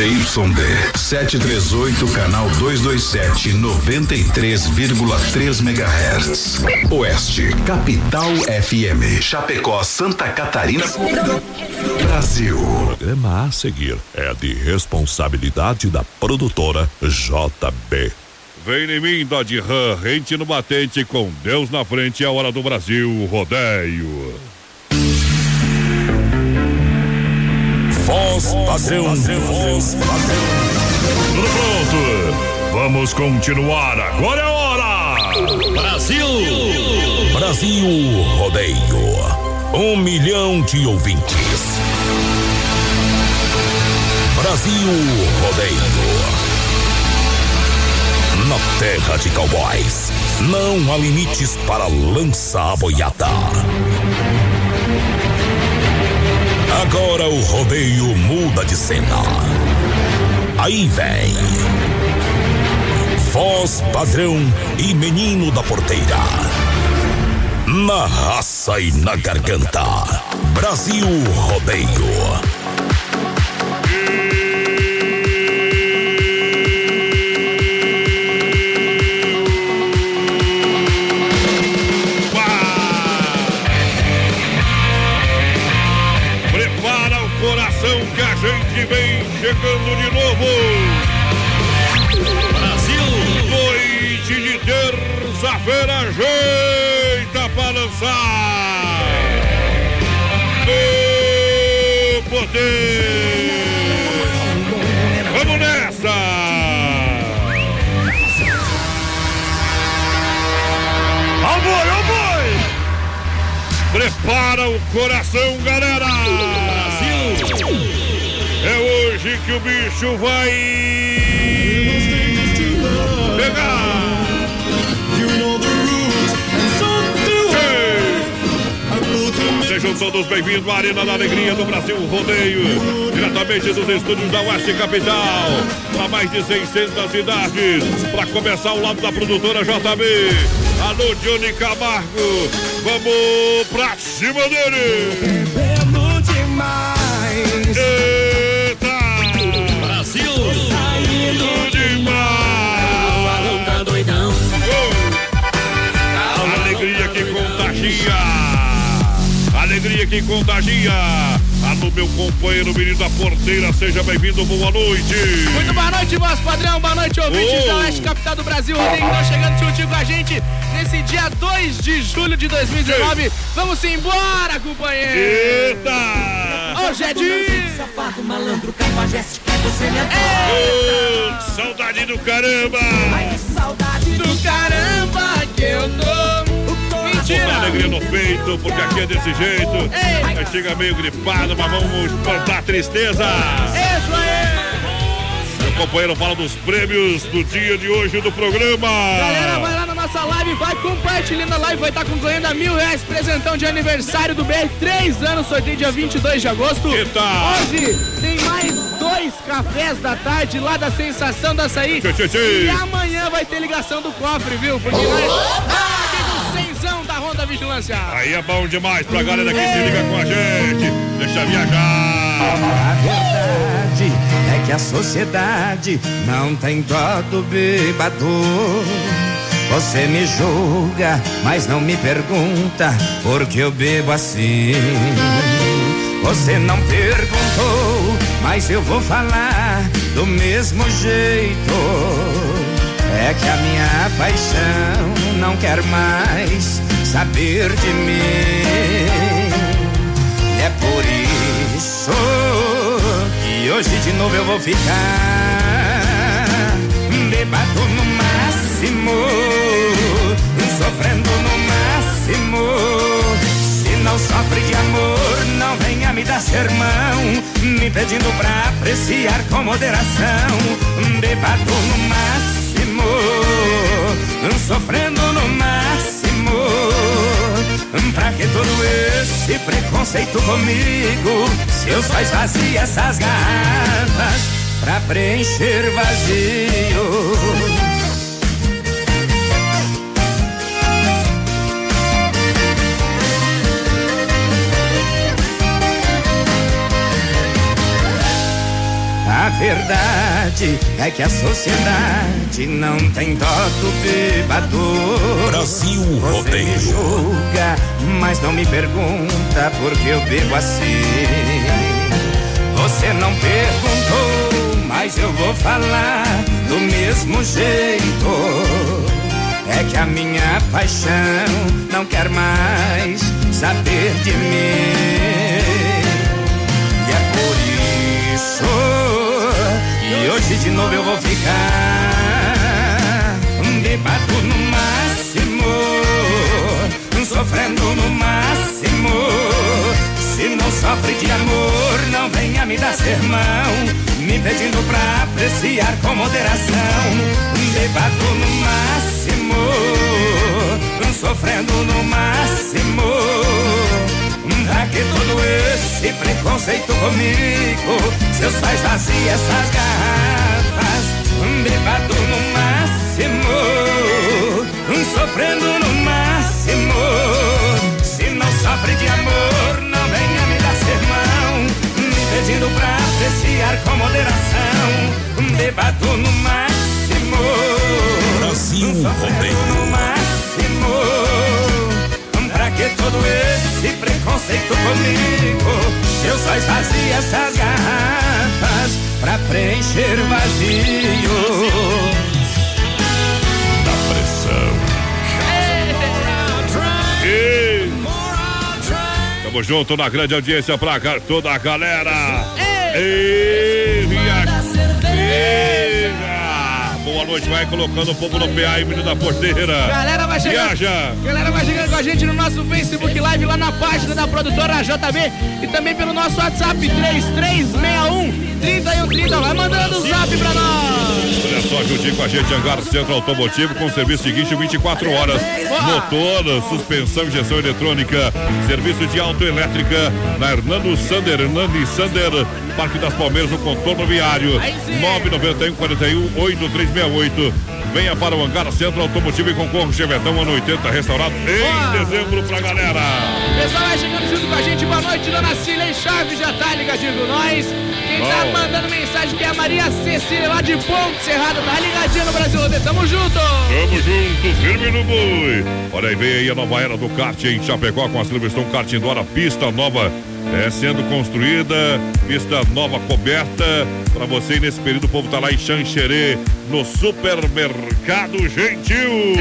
ZYD 738, canal 227, 93,3 MHz. Oeste, Capital FM. Chapecó, Santa Catarina. Brasil. O programa a seguir é de responsabilidade da produtora JB. Vem em mim, Dodge Ram, rente no batente, com Deus na frente, é a hora do Brasil, rodeio. Voz padrão, voz padrão. Tudo pronto? Vamos continuar, agora é a hora! Brasil! Brasil Rodeio. Um milhão de ouvintes. Brasil Rodeio na terra de cowboys. Não há limites para lança a boiada. Agora o rodeio muda de cena. Aí vem. Voz padrão e menino da porteira. Na raça e na garganta. Brasil Rodeio. Chegando de novo. Brasil. Noite de terça-feira, ajeita para lançar. O poder. Vamos nessa. Prepara o coração, galera. Que o bicho vai pegar. Sejam todos bem-vindos à Arena da Alegria do Brasil Rodeio, diretamente dos estúdios da Oeste Capital, para mais de 600 cidades, para começar ao lado da produtora JB. Alô, Johnny Camargo, vamos pra cima dele! Que contagia. Alô, meu companheiro menino da porteira, seja bem-vindo, boa noite. Muito boa noite, voz padrão, boa noite, ouvintes oh. da Oeste Capital do Brasil. Rodrigo estão chegando juntinho com a gente nesse dia 2 de julho de 2019. Ei. Vamos embora, companheiro. Eita! Hoje é dia. Safado, malandro, cafajeste, que você me oh, Saudade do caramba. Ai, saudade do caramba que eu tô. Uma alegria no peito, porque aqui é desse jeito. Aí chega meio gripado, mas vamos espantar a tristeza. Isso aí! Meu companheiro fala dos prêmios do dia de hoje do programa. Galera, vai lá na nossa live, vai compartilhando a live, vai estar concorrendo a mil reais, presentão de aniversário do BR, três anos, sorteio dia 22 de agosto. Eita. Hoje tem mais dois cafés da tarde lá da Sensação da Açaí. Tchê, tchê, tchê. E amanhã vai ter ligação do cofre, viu? Porque nós da Vigilância. Aí é bom demais pra galera que se liga com a gente. Deixa viajar. A verdade é que a sociedade não tem dó do bêbado. Você me julga, mas não me pergunta por que eu bebo assim. Você não perguntou, mas eu vou falar do mesmo jeito. É que a minha paixão não quer mais saber de mim. É por isso que hoje de novo eu vou ficar bebado no máximo, sofrendo no máximo. Se não sofre de amor, não venha me dar sermão, me pedindo pra apreciar com moderação. Bebado no máximo, sofrendo no máximo Pra que todo esse preconceito comigo? Se eu só esvazio essas garrafas pra preencher vazios. Verdade é que a sociedade não tem dó do bebador. Brasil Você Rodeio. me julga, mas não me pergunta por que eu bebo assim. Você não perguntou, mas eu vou falar do mesmo jeito. É que a minha paixão não quer mais saber de mim. E é por isso que hoje de novo eu vou ficar bebado no máximo, sofrendo no máximo. Se não sofre de amor, não venha me dar sermão, me pedindo pra apreciar com moderação. Bebado no máximo, sofrendo no máximo. Pra que todo esse preconceito comigo? Se eu só esvazio essas garrafas, bebado no máximo, sofrendo no máximo. Se não sofre de amor, não venha me dar sermão, me pedindo pra apreciar com moderação. Bebado no máximo, Brasil sofrendo Rodeio. no máximo. Pra que todo esse preconceito comigo? Eu só esvazio essas garrafas pra preencher vazio. Da pressão. Ei. Tamo junto na grande audiência pra toda a galera. Ei, minha filha. Boa noite, vai colocando o povo no PA aí, menino da porteira. Galera vai chegando. Viaja. Galera vai chegando com a gente no nosso Facebook Live lá na página da produtora JB e também pelo nosso WhatsApp 3361 3130. Vai mandando o zap pra nós. Olha só, juntinho com a gente, Hangar Centro Automotivo, com serviço seguinte 24 horas. Motor, suspensão, injeção eletrônica, serviço de autoelétrica na Hernando Sander, Hernani Sander, Parque das Palmeiras, no contorno viário. Aí sim. 991 41 8368. Venha para o Hangar Centro Automotivo e concorra Chevetão ano 80, restaurado em dezembro pra galera. Pessoal vai chegando junto com a gente. Boa noite, dona Cilei Chaves já tá ligadinho com nós. Quem tá mandando mensagem que é a Maria Cecília lá de Ponte Cerrado, tá ligadinho no Brasil. Tamo junto. Tamo junto, firme no boi. Olha aí, vem aí a nova era do kart em Chapecó com a Silverstone Kart Indoor, a pista nova é sendo construída, pista nova coberta. Pra você e nesse período o povo tá lá em Xanxerê, no supermercado Gentil.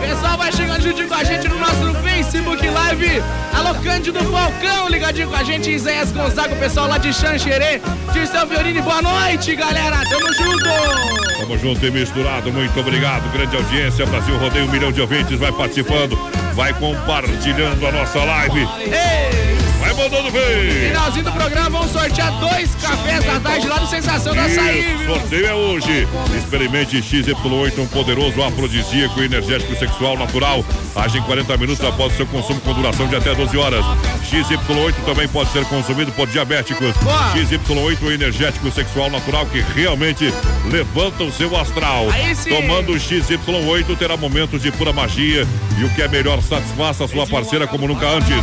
Pessoal vai chegando juntinho com a gente no nosso Facebook Live. Alô, Cândido Falcão, ligadinho com a gente. Isaías Gonzaga, o pessoal lá de Xanxerê. Dirceu Fiorini, boa noite, galera. Tamo junto. Tamo junto e misturado, muito obrigado. Grande audiência, Brasil Rodeio, um milhão de ouvintes, vai participando, vai compartilhando a nossa live. Ei, Mandando ver. finalzinho do programa, vamos sortear dois cafés da tarde lá no Sensação da Açaí, Isso, viu? sorteio é hoje. Experimente XY8, um poderoso afrodisíaco energético sexual natural. Age em 40 minutos após o seu consumo com duração de até 12 horas. XY8 também pode ser consumido por diabéticos. Boa. XY8 é um energético sexual natural que realmente levanta o seu astral. Tomando o XY8 terá momentos de pura magia e o que é melhor, satisfaça a sua parceira como nunca antes.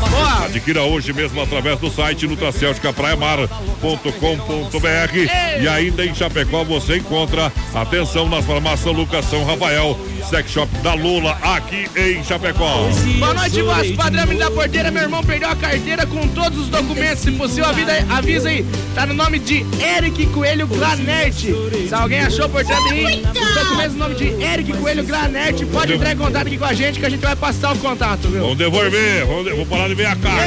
Adquira hoje mesmo através do site nutracelticapraiamar.com.br e ainda em Chapecó você encontra atenção nas farmácias Lucas São Rafael, Sex Shop da Lula aqui em Chapecó. Boa noite, voz padrão da porteira. Meu irmão perdeu a carteira com todos os documentos. Se possível, avisa, avisa aí. Tá no nome de Eric Coelho Granerte. Se alguém achou por aí, os documentos no nome de Eric Coelho Granerte, pode entrar em contato aqui com a gente que a gente vai passar o contato, viu? Vamos devolver, vamos de- vou parar de ver a cara.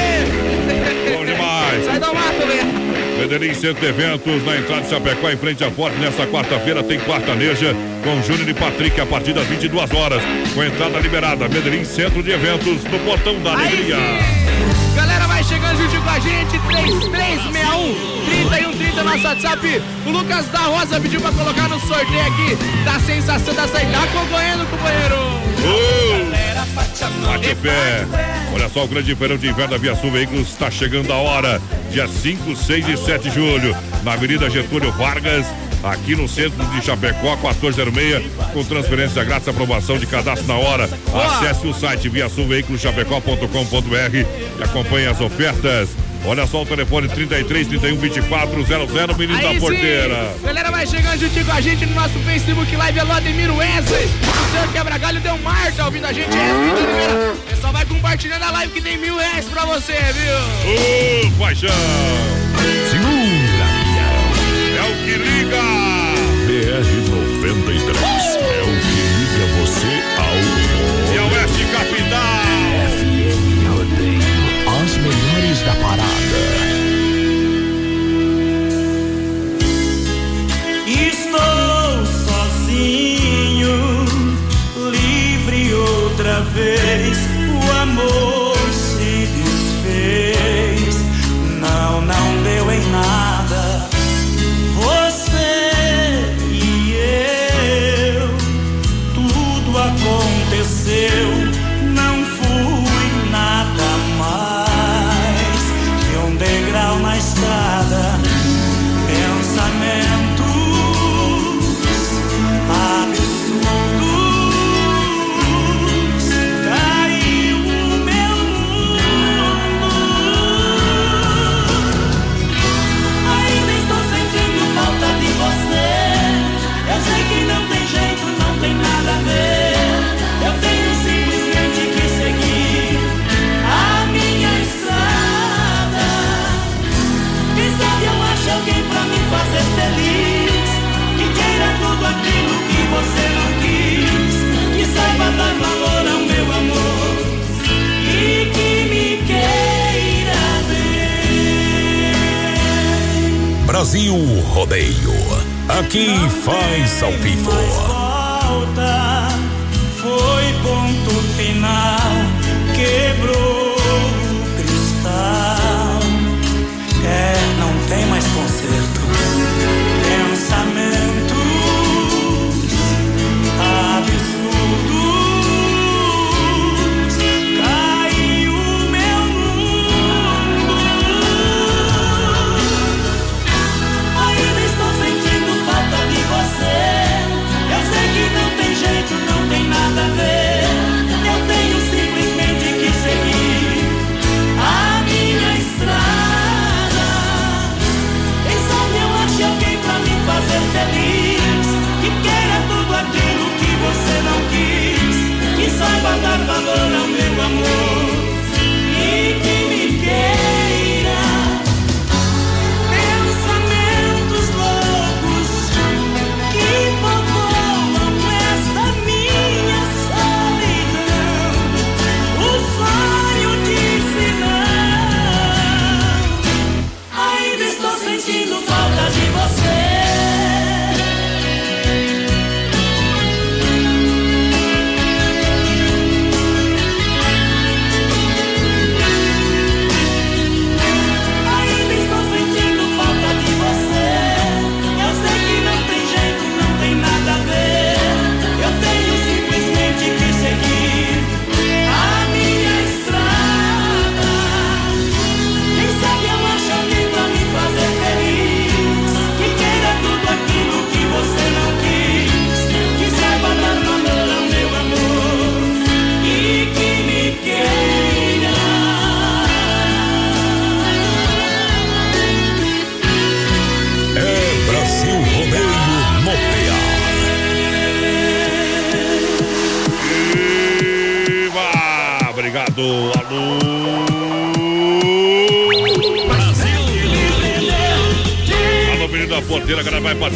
Bom demais. Sai do mato, né? Medellín Centro de Eventos, na entrada de Chapecó, em frente à Forte. Nesta quarta-feira tem quartaneja com Júnior e Patrick a partir das 22 horas. Com entrada liberada. Medellín Centro de Eventos, no Portão da Alegria. Chegando junto com a gente, 3361 3130 nosso WhatsApp. O Lucas da Rosa pediu pra colocar no sorteio aqui da sensação da saída. Tá acompanhando, companheiro. Ô, Bate o pé. Olha só, o grande feirão de inverno da Via Sul Veículos está chegando a hora. Dia 5, 6 e 7 de julho, na Avenida Getúlio Vargas, aqui no centro de Chapecó, 1406, com transferência grátis, aprovação de cadastro na hora. Acesse o site viasulveiculoschapecó.com.br e acompanhe as ofertas. Olha só o telefone 33 31 24 00, menino da porteira. Sim. Galera vai chegando junto com a gente no nosso Facebook Live. Alô, Ademiro Wesley. O senhor quebra-galho deu Marta ouvindo a gente. É, Pessoal, vai compartilhando a live que tem mil reais pra você, viu? Ô, paixão. Segura, vez. O amor Rodeio. Aqui faz ao vivo.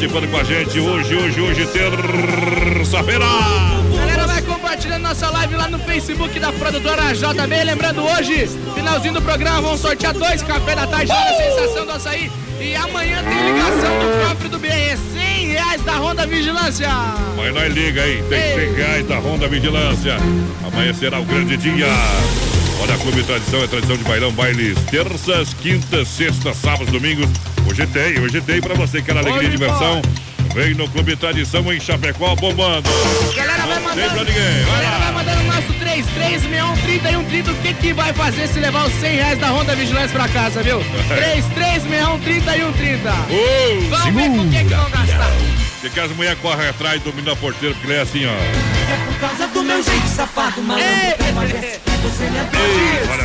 Participando com a gente hoje, hoje, hoje, terça-feira! Galera, vai compartilhando nossa live lá no Facebook da produtora JB. Lembrando, hoje, finalzinho do programa, vamos sortear dois café da tarde na Sensação do Açaí. E amanhã tem ligação do cofre do BR. 100 reais da Honda Vigilância. Mas nós liga aí, tem Ei. 100 reais da Honda Vigilância. Amanhã será o grande dia. Olha, Clube Tradição é tradição de bailão, bailes terças, quintas, sextas, sábados, domingos. Hoje tem, hoje tem pra você que era alegria e diversão. Vem no Clube Tradição em Chapecó, bombando. Galera, vai Não tem mandando. pra ninguém. Vai Galera, vai lá. mandando o nosso 3361 3130. O que que vai fazer se levar os 100 reais da Honda Vigilância pra casa, viu? 3361 3130. Ô, Vamos ver com o que que vão gastar. Que que as mulheres correm atrás do menino da porteira, porque ele é assim, ó. É por causa do meu jeito safado. Olha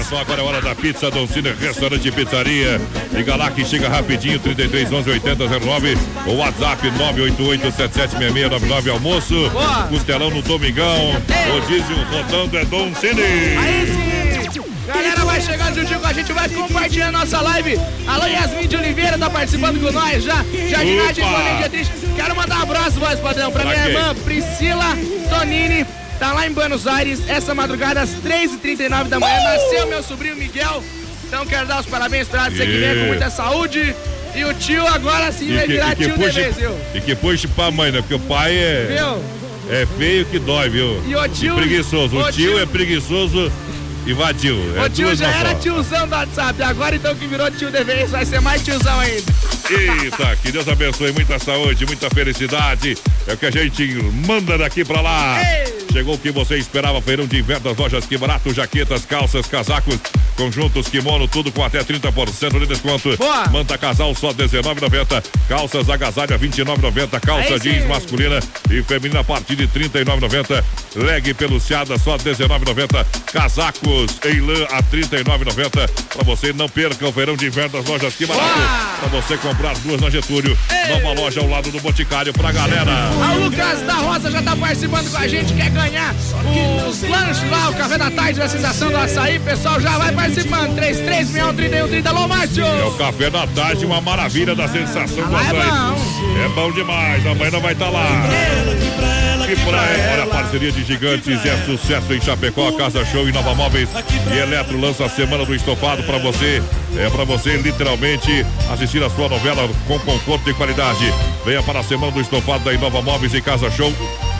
só, agora é hora da pizza Don Cine, restaurante e pizzaria. Liga lá que chega rapidinho, 33 11 80 09. O WhatsApp 988 776699 almoço. Boa. Costelão no Domingão. Rodízio rodando é Don Cine. Aí sim! Galera, vai chegando juntinho com a gente, vai compartilhar nossa live. Alô, Yasmin de Oliveira tá participando com nós já. Jardinagem Dietrich. Quero mandar um abraço, voz padrão, pra Pra minha quem? irmã Priscila Tonini. Tá lá em Buenos Aires, essa madrugada às 3h39 da manhã. Nasceu meu sobrinho Miguel. Então quero dar os parabéns pra dizer que vem com muita saúde. E o tio agora sim vai virar tio puxe, vez, viu? e que puxe pra mãe, né? Porque o pai é, Viu? é feio que dói, viu? E o tio- preguiçoso. O, o tio, tio- é preguiçoso e. É o tio já era tiozão do WhatsApp, agora então que virou tio de vez, vai ser mais tiozão ainda. Eita, que Deus abençoe, muita saúde, muita felicidade. É o que a gente manda daqui pra lá. Ei. Chegou o que você esperava, feirão de inverno das lojas Que Barato, jaquetas, calças, casacos, conjuntos, kimono, tudo com até 30% de desconto. Boa. Manta casal só R$19,90. Calças agasalha R$29,90. Calça Aí jeans sim. masculina e feminina a partir de R$39,90. Leg peluciada só R$19,90. Casacos em lã a R$39,90. Pra você não perca o verão de inverno das lojas Que Barato. Boa. Pra você comprar duas na Getúlio. Ei. Nova loja ao lado do Boticário pra galera. A Lucas da Rosa já tá participando com a gente, quer ganhar os lanches lá, o café da tarde da sensação do açaí. Pessoal, já vai participando. 3361 Alô, Márcio! É o café da tarde, uma maravilha da sensação do Lá é bom. É bom demais, amanhã não vai estar lá. Que praia, olha a parceria de gigantes, é sucesso em Chapecó, Casa Show e Nova Móveis e Eletro lança a semana do estofado pra você, é pra você literalmente assistir a sua novela com conforto e qualidade. Venha para a semana do estofado da Inova Móveis e Casa Show.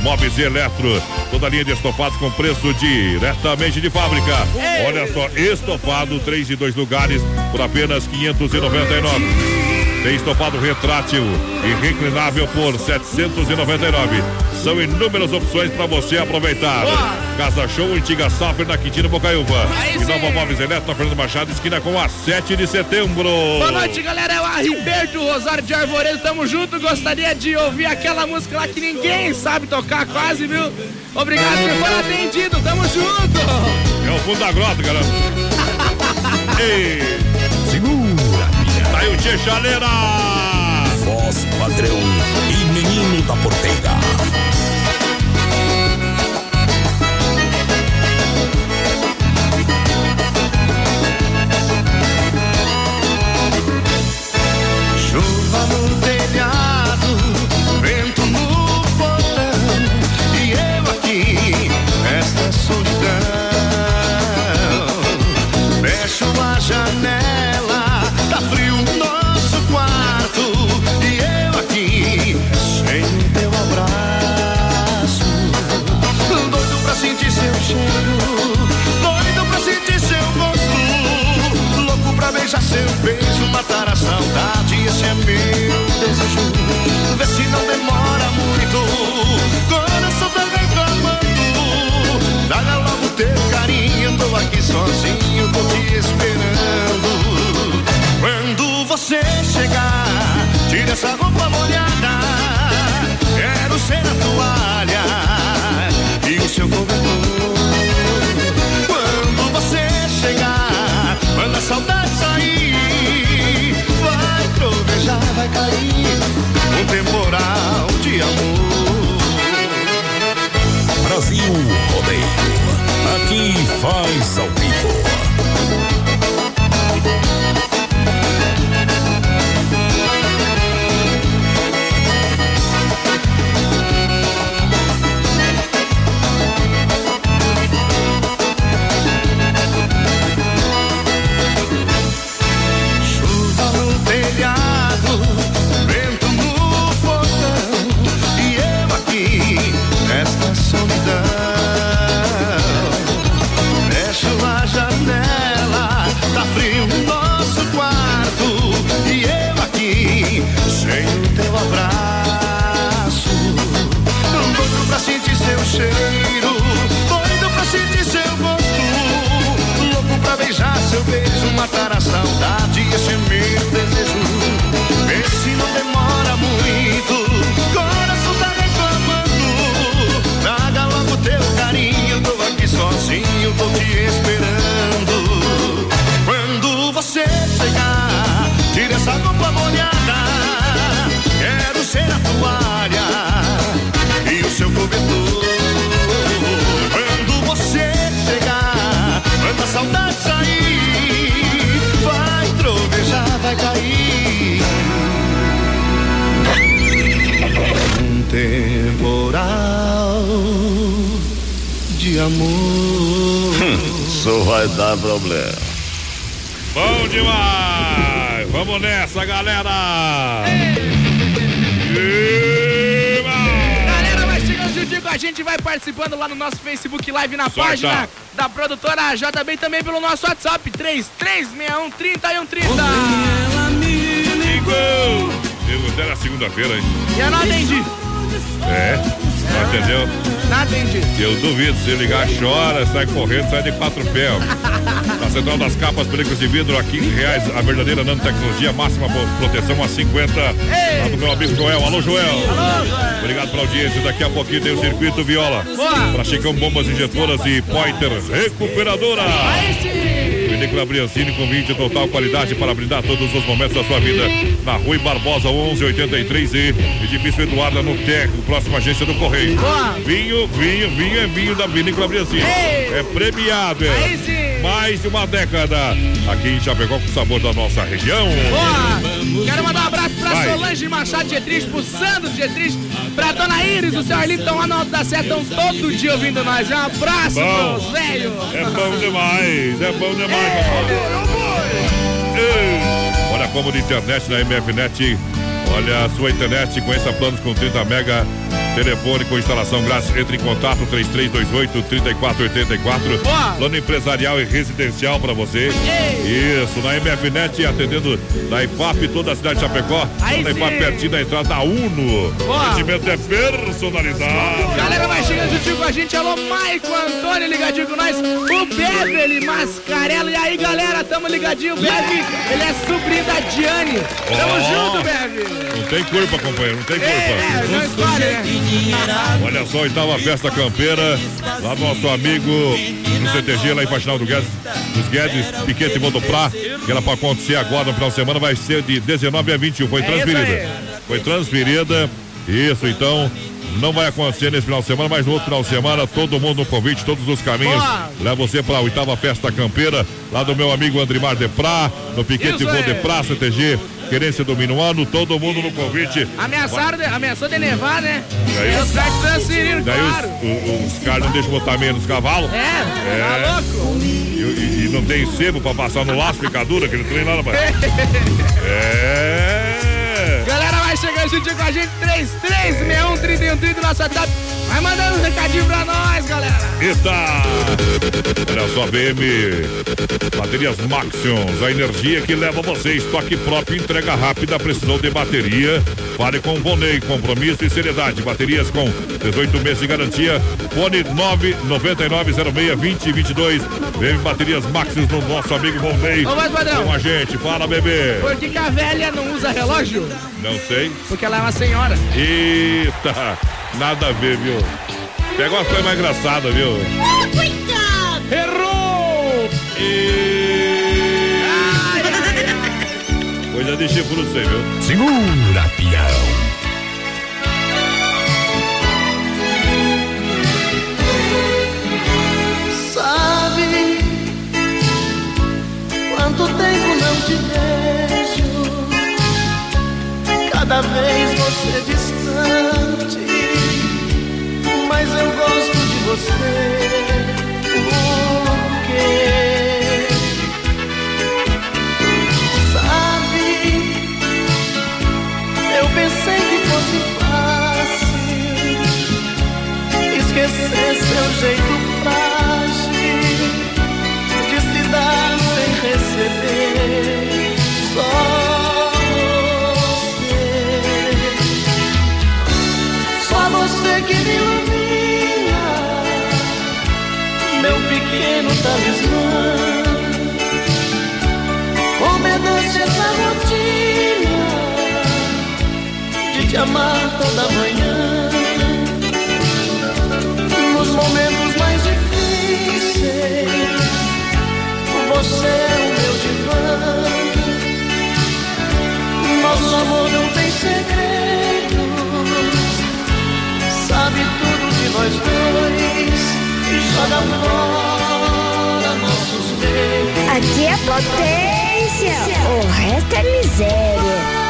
Móveis e Eletro, toda a linha de estofados com preço diretamente de fábrica. Olha só, estofado, três e dois lugares por apenas 599. Tem estofado retrátil e reclinável por 799. São inúmeras opções para você aproveitar. Boa. Casa Show, antiga Safra na Quintino Bocaiúva. E. Nova Móveis Eletro, na Fernando Machado, esquina com a 7 de setembro. Boa noite, galera. É o Riberto Rosário de Arvoredo. Tamo junto. Gostaria de ouvir aquela música lá que ninguém sabe tocar, quase, viu? Obrigado por for atendido. Tamo junto. É o fundo da grota, galera. Ei, Segura, minha tá aí o Tia Chaleira. voz padrão e menino da porteira. Beijar seu beijo, matar a saudade. Esse é meu desejo. Vê se não demora muito, coração tá reclamando. Traga logo teu carinho, tô aqui sozinho, tô te esperando. Quando você chegar, tira essa roupa molhada. Rodeio. Aqui faz ao vivo. saudade, esse é meu desejo. Vê se não demora muito. Coração tá reclamando. Traga logo teu carinho. Tô aqui sozinho, tô te esperando. Quando você chegar, tira essa roupa molhada. Quero ser a toalha e o seu cobertor. De amor. Isso vai dar problema. Bom demais! Vamos nessa, galera! Galera, vai chegando juntinho com a gente, vai participando lá no nosso Facebook Live na Sorta. página da produtora JB também pelo nosso WhatsApp 3361 3130. Eu até na segunda-feira, hein? E eu não atendi. É, não entendeu? Atendi. Eu duvido, se ligar, chora, sai correndo, sai de quatro pés. Na Central das Capas, películas de vidro a 15 reais, a verdadeira nanotecnologia, máxima pro- proteção a 50. Lá do meu amigo Joel. Alô, Joel. Obrigado pela audiência. Daqui a pouquinho tem o Circuito Viola. Boa. Pra Chicão Bombas Injetoras e Pointer Recuperadora. Aí sim. Vinícola Briancini com 20 total qualidade para brindar todos os momentos da sua vida. Na Rui Barbosa 1183 e Edifício Eduardo no Teco, próxima agência do Correio. Vinho, vinho, vinho é vinho da Vinícola Briancini. É premiado, é. Mais de uma década aqui em Chapecó com o sabor da nossa região. Boa! Quero mandar um abraço pra Vai. Solange Machado Dietrich, pro Sandro Dietrich, pra Dona Iris, o seu Arlito estão lá no Alto da Serra, estão todo dia ouvindo nós. Um abraço, Bom. meus velhos! É bom demais, é bom demais, papai. Ei, Olha como de internet na MFNet. Olha a sua internet, conheça planos com 30 mega. Telefone com instalação grátis. Entre em contato 3328-3484. Boa. Plano empresarial e residencial para você. Ei. Isso, na MFNet, atendendo da IFAP, toda a cidade de Chapecó. Aí IFAP sim. pertinho da entrada da UNO. Boa. O atendimento é personalizado. Galera, vai chegando juntinho com a gente. Alô, Maico Antônio ligadinho com nós. O Beverly Mascarello. E aí, galera, tamo ligadinho. O Beverly, ele é sobrinho da Diane. Tamo Ó. junto, Beverly. Não tem culpa, companheiro, não tem culpa. É, não história, né? Olha só, oitava festa campeira, lá do nosso amigo no CTG, lá em Faxinal do Guedes, dos Guedes, Piquete Motoprá, que ela para acontecer agora no final de semana vai ser de 19 a 21, foi É transferida. Foi transferida, isso então. Não vai acontecer nesse final de semana, mas no outro final de semana, todo mundo no convite, todos os caminhos. Leva você para a oitava festa campeira, lá do meu amigo Andrimar Deprá, no Piquete aí. Motoprá, CTG, querência do Minuano, todo mundo no convite. Ameaçaram, de, ameaçou de nevar, né? Daí- os caras transferiram, Daí claro. os, os caras não deixam botar menos nos cavalos. É, É. tá louco? E, e- e não tem sebo pra passar no laço, picadura, aquele trem lá, rapaz. É. Galera, vai chegando juntinho com a gente, 3361-3130, nosso WhatsApp. Vai mandando um recadinho pra nós, galera. Eita! Olha só, BM. Baterias Maxions, a energia que leva você. Estoque próprio, entrega rápida, precisão de bateria. Fale com o compromisso e seriedade. Baterias com 18 meses de garantia. Fone 999062022. BM Baterias Maxions no nosso amigo Vonei. Ô, mas, padrão. Com a gente. Fala, bebê. Por que, que a velha não usa relógio? Não sei. Porque ela é uma senhora. Eita, nada a ver, viu? Pega umas coisas mais engraçadas, viu? Errou! E... Ai, ai, ai. Coisa de chifre, não sei, viu? Segura, pião. Sabe quanto tempo não te vejo? Cada vez você distante, mas eu gosto de você. Por quê? Sabe, eu pensei que fosse fácil esquecer seu jeito frágil pequeno talismã. Como é doce essa rotina de te amar toda manhã nos momentos mais difíceis. Você é o meu divã. Nosso amor não tem segredos. Sabe tudo de nós dois nossos. Aqui é potência, o resto é miséria.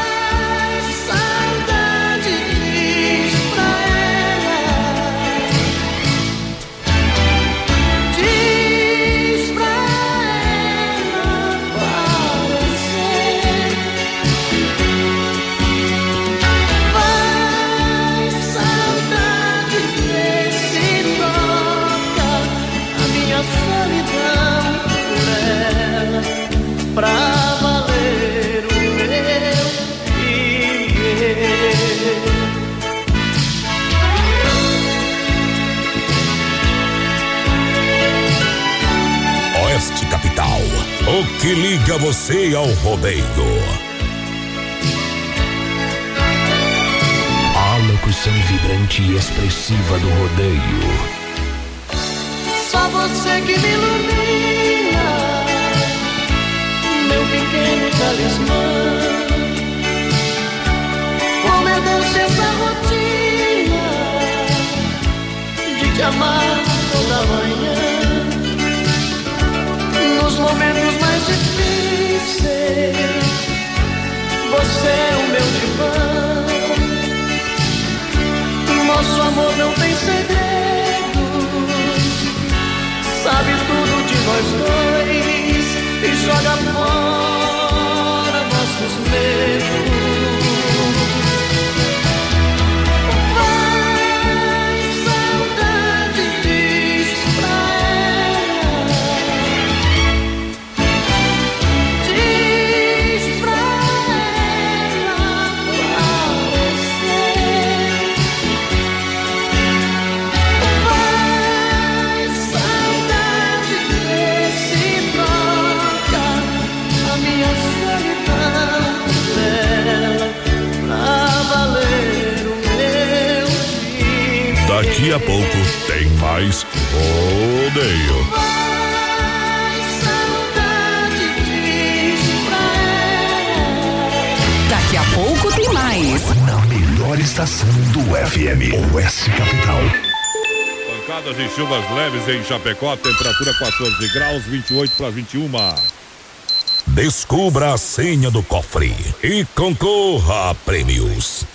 Que liga você ao rodeio. A locução vibrante e expressiva do rodeio. Só você que me ilumina, meu pequeno talismã. Como é doce essa rotina de te amar toda manhã. Nos momentos mais difíceis, você é o meu divã. Nosso amor não tem segredos, sabe tudo de nós dois e joga fora nossos medos. A pouco tem mais rodeio. Daqui a pouco tem mais. Na melhor estação do FM, Oeste Capital. Pancadas e chuvas leves em Chapecó, temperatura 14 graus, 28 para 21. Descubra a senha do cofre e concorra a prêmios.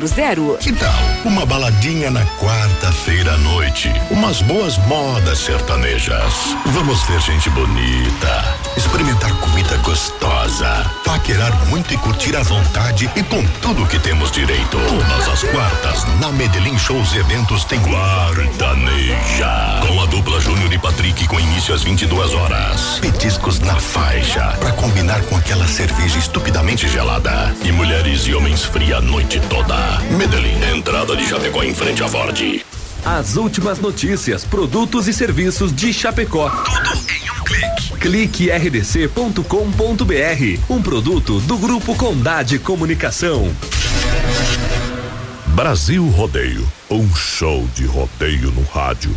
3328-3100. Que tal uma baladinha na quarta-feira à noite? Umas boas modas sertanejas. Vamos ver gente bonita, experimentar comida gostosa, paquerar muito e curtir à vontade e com tudo que temos direito. Todas as quartas, na Medellín Shows e Eventos tem Quartaneja. Com a dupla Júnior e Patrick com início às 22 horas. Petiscos na faixa, pra combinar com aquela cerveja estupidamente gelada. E mulheres e homens fria a noite toda. Medellín, entrada de Chapecó em frente à Ford. As últimas notícias, produtos e serviços de Chapecó. Tudo em um clique. Clique rdc.com.br. Um produto do Grupo Condade Comunicação. Brasil Rodeio, um show de rodeio no rádio.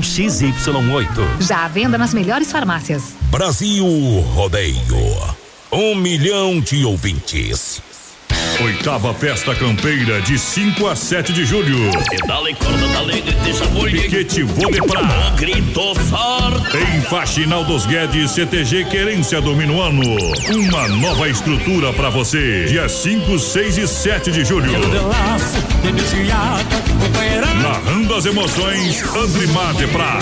XY8. Já à venda nas melhores farmácias. Brasil Rodeio. Um milhão de ouvintes. Oitava Festa Campeira de 5 a 7 de julho. Dale corda, dale, deixa boi. Piquete Vodepra. Grito forte. Em Faxinal dos Guedes, CTG Querência do Minuano. Uma nova estrutura para você. Dia 5, 6 e 7 de julho. Narrando as emoções, Andrimar de Prá.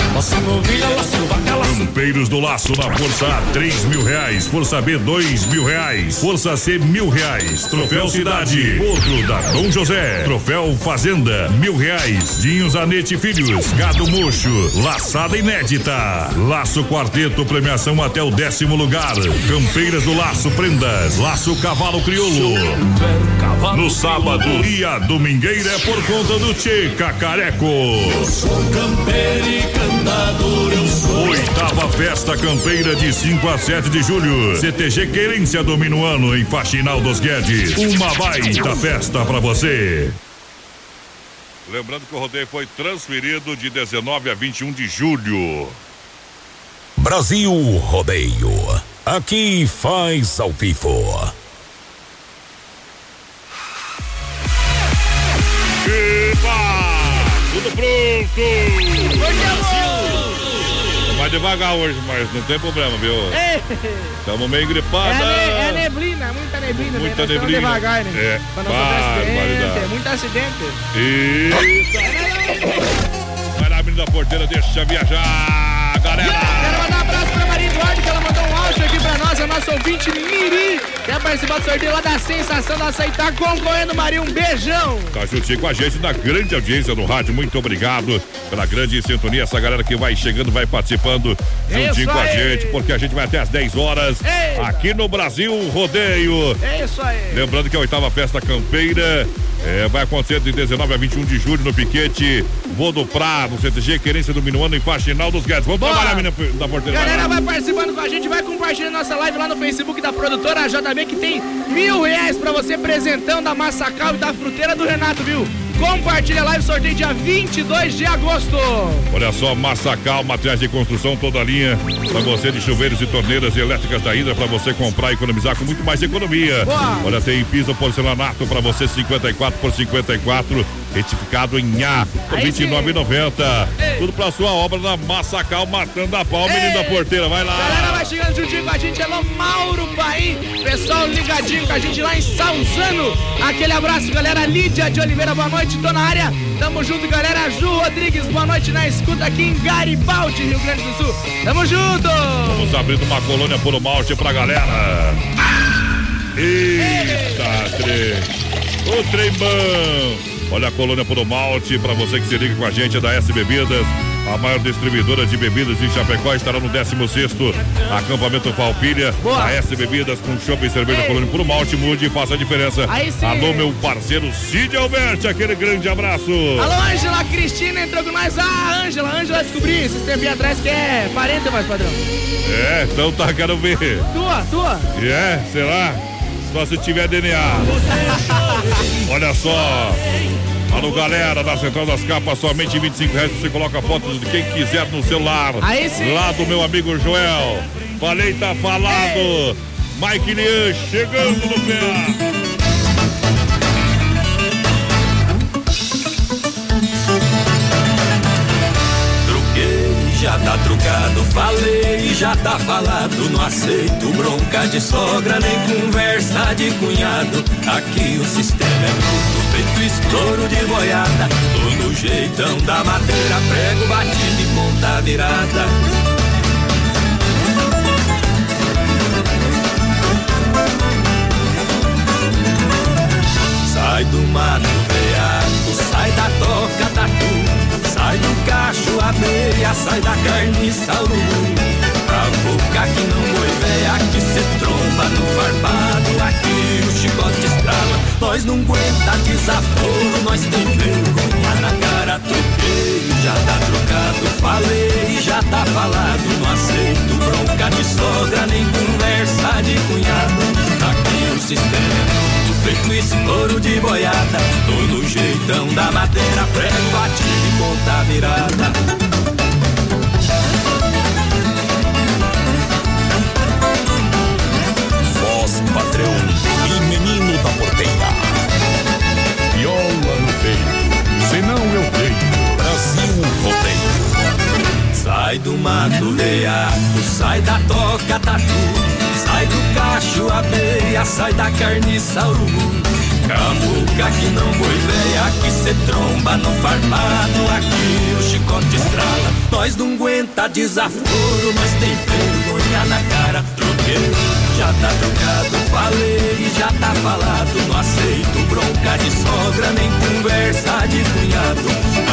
Campeiros do Laço na Força A, 3 mil reais. Força B, 2 mil reais. Força C, mil reais. Troféu Cidade, outro da Dom José. Troféu Fazenda, mil reais. Dinhos Anete Filhos, Gado Mocho, Laçada Inédita. Laço Quarteto, premiação até o décimo lugar. Campeiras do Laço Prendas, Laço Cavalo Crioulo. No sábado e a domingueira é por conta do Tchê Cacareco. Eu sou campeiro e cantador, eu sou. Oitava Festa Campeira de 5 a 7 de julho. CTG Querência do Minuano em Faxinal dos Guedes. Uma baita festa pra você. Lembrando que o rodeio foi transferido de 19 a 21 de julho. Brasil Rodeio. aqui faz ao vivo. Epa! Tudo pronto! Devagar hoje, mas não tem problema, viu? Estamos meio É, gripados. a ne- é neblina, muita neblina. Muita né? Nós estamos neblina. devagar, né? É, Pra não acidente, barbaridade. muito acidente. Eita! Vai lá, menino da porteira, deixa viajar, galera! Quero mandar um abraço pra Maria Eduardo, que ela mandou um áudio aqui pra nós, é nosso ouvinte Miri. Quer participar do sorteio lá da Sensação da Açaí, tá concorrendo, Maria, um beijão. Tá juntinho com a gente na grande audiência no rádio. Muito obrigado pela grande sintonia. Essa galera que vai chegando, vai participando juntinho com a gente, porque a gente vai até às 10 horas Eita. aqui no Brasil Rodeio. É isso aí. Lembrando que a oitava festa campeira é, vai acontecer de 19 a 21 de julho no Piquete Vou do Prado, CTG, querência do Minuano em Faxinal dos Guedes. Vamos Boa. trabalhar, menina da porteira. Galera, vai participando com a gente, vai compartilhando nossa live lá no Facebook da produtora JB, que tem mil reais pra você, presentão da Massacal e da fruteira do Renato, viu? Compartilha a live, sorteio dia 22 de agosto. Olha só, Massacal, materiais de construção, toda a linha para você de chuveiros e torneiras elétricas da Hidra para você comprar e economizar com muito mais economia. Boa. Olha, tem piso porcelanato para você 54 por 54, retificado em A por sim. 29,90. Tudo para sua obra na Massacal, matando a pau, menino da porteira, vai Galera, lá. vai chegando juntinho com a gente, alô Mauro Paim, pessoal ligadinho com a gente lá em Salzano. Aquele abraço, galera. Lídia de Oliveira, boa noite, tô na área. Tamo junto, galera. Ju Rodrigues, boa noite na escuta aqui em Garibaldi, Rio Grande do Sul. Tamo junto! Vamos abrindo uma colônia por malte pra galera. Eita, trem. O trem bom. Olha a colônia por malte para você que se liga com a gente é da S Bebidas. A maior distribuidora de bebidas em Chapecó estará no 16º acampamento Falpilha. Boa. A S Bebidas com chopp e cerveja colônia por malte. Mude e faça a diferença. Alô, meu parceiro Cid Alberti, aquele grande abraço. Alô, Ângela Cristina entrou com nós. Ah, Ângela, Ângela descobri esses tempos atrás que é parente, mais padrão. É, então tá, quero ver. Tua, tua. É, será? Só se tiver DNA. Olha só. Alô, galera, da Central das Capas, somente 25 reais. Você coloca fotos de quem quiser no celular. Aí sim. Lá do meu amigo Joel. Falei, tá falado. Mike Lian chegando no pé. Truquei, já tá trucado, falei, já tá falado. Não aceito bronca de sogra, nem conversa de cunhado. Aqui o sistema é bruto, feito estouro de boiada. Tô no jeitão da madeira, prego batido e ponta virada. Sai do mato veado, sai da toca tatu, sai do cacho abelha, sai da carniça urubu. Boca que não boi véia, que cê tromba no farbado, aqui o chicote estrala. Nós não aguenta desaforo, nós tem vergonha na cara, troquei, já tá trocado, falei, já tá falado, não aceito bronca de sogra, nem conversa de cunhado. Aqui o sistema é feito estouro de boiada, tô no jeitão da madeira, prego batido e ponta virada. Padrão e menino da porteira. Viola no peito, senão eu tenho. Brasil rodeio. Sai do mato veado, sai da toca tatu, sai do cacho abelha, sai da carniça urubu. Camuca que não boi véia, que cê tromba no farpado, aqui o chicote estrala. Nós não aguenta desaforo, nós tem vergonha na cara, troquei, já tá trocado, falei, já tá falado, não aceito bronca de sogra, nem conversa de cunhado.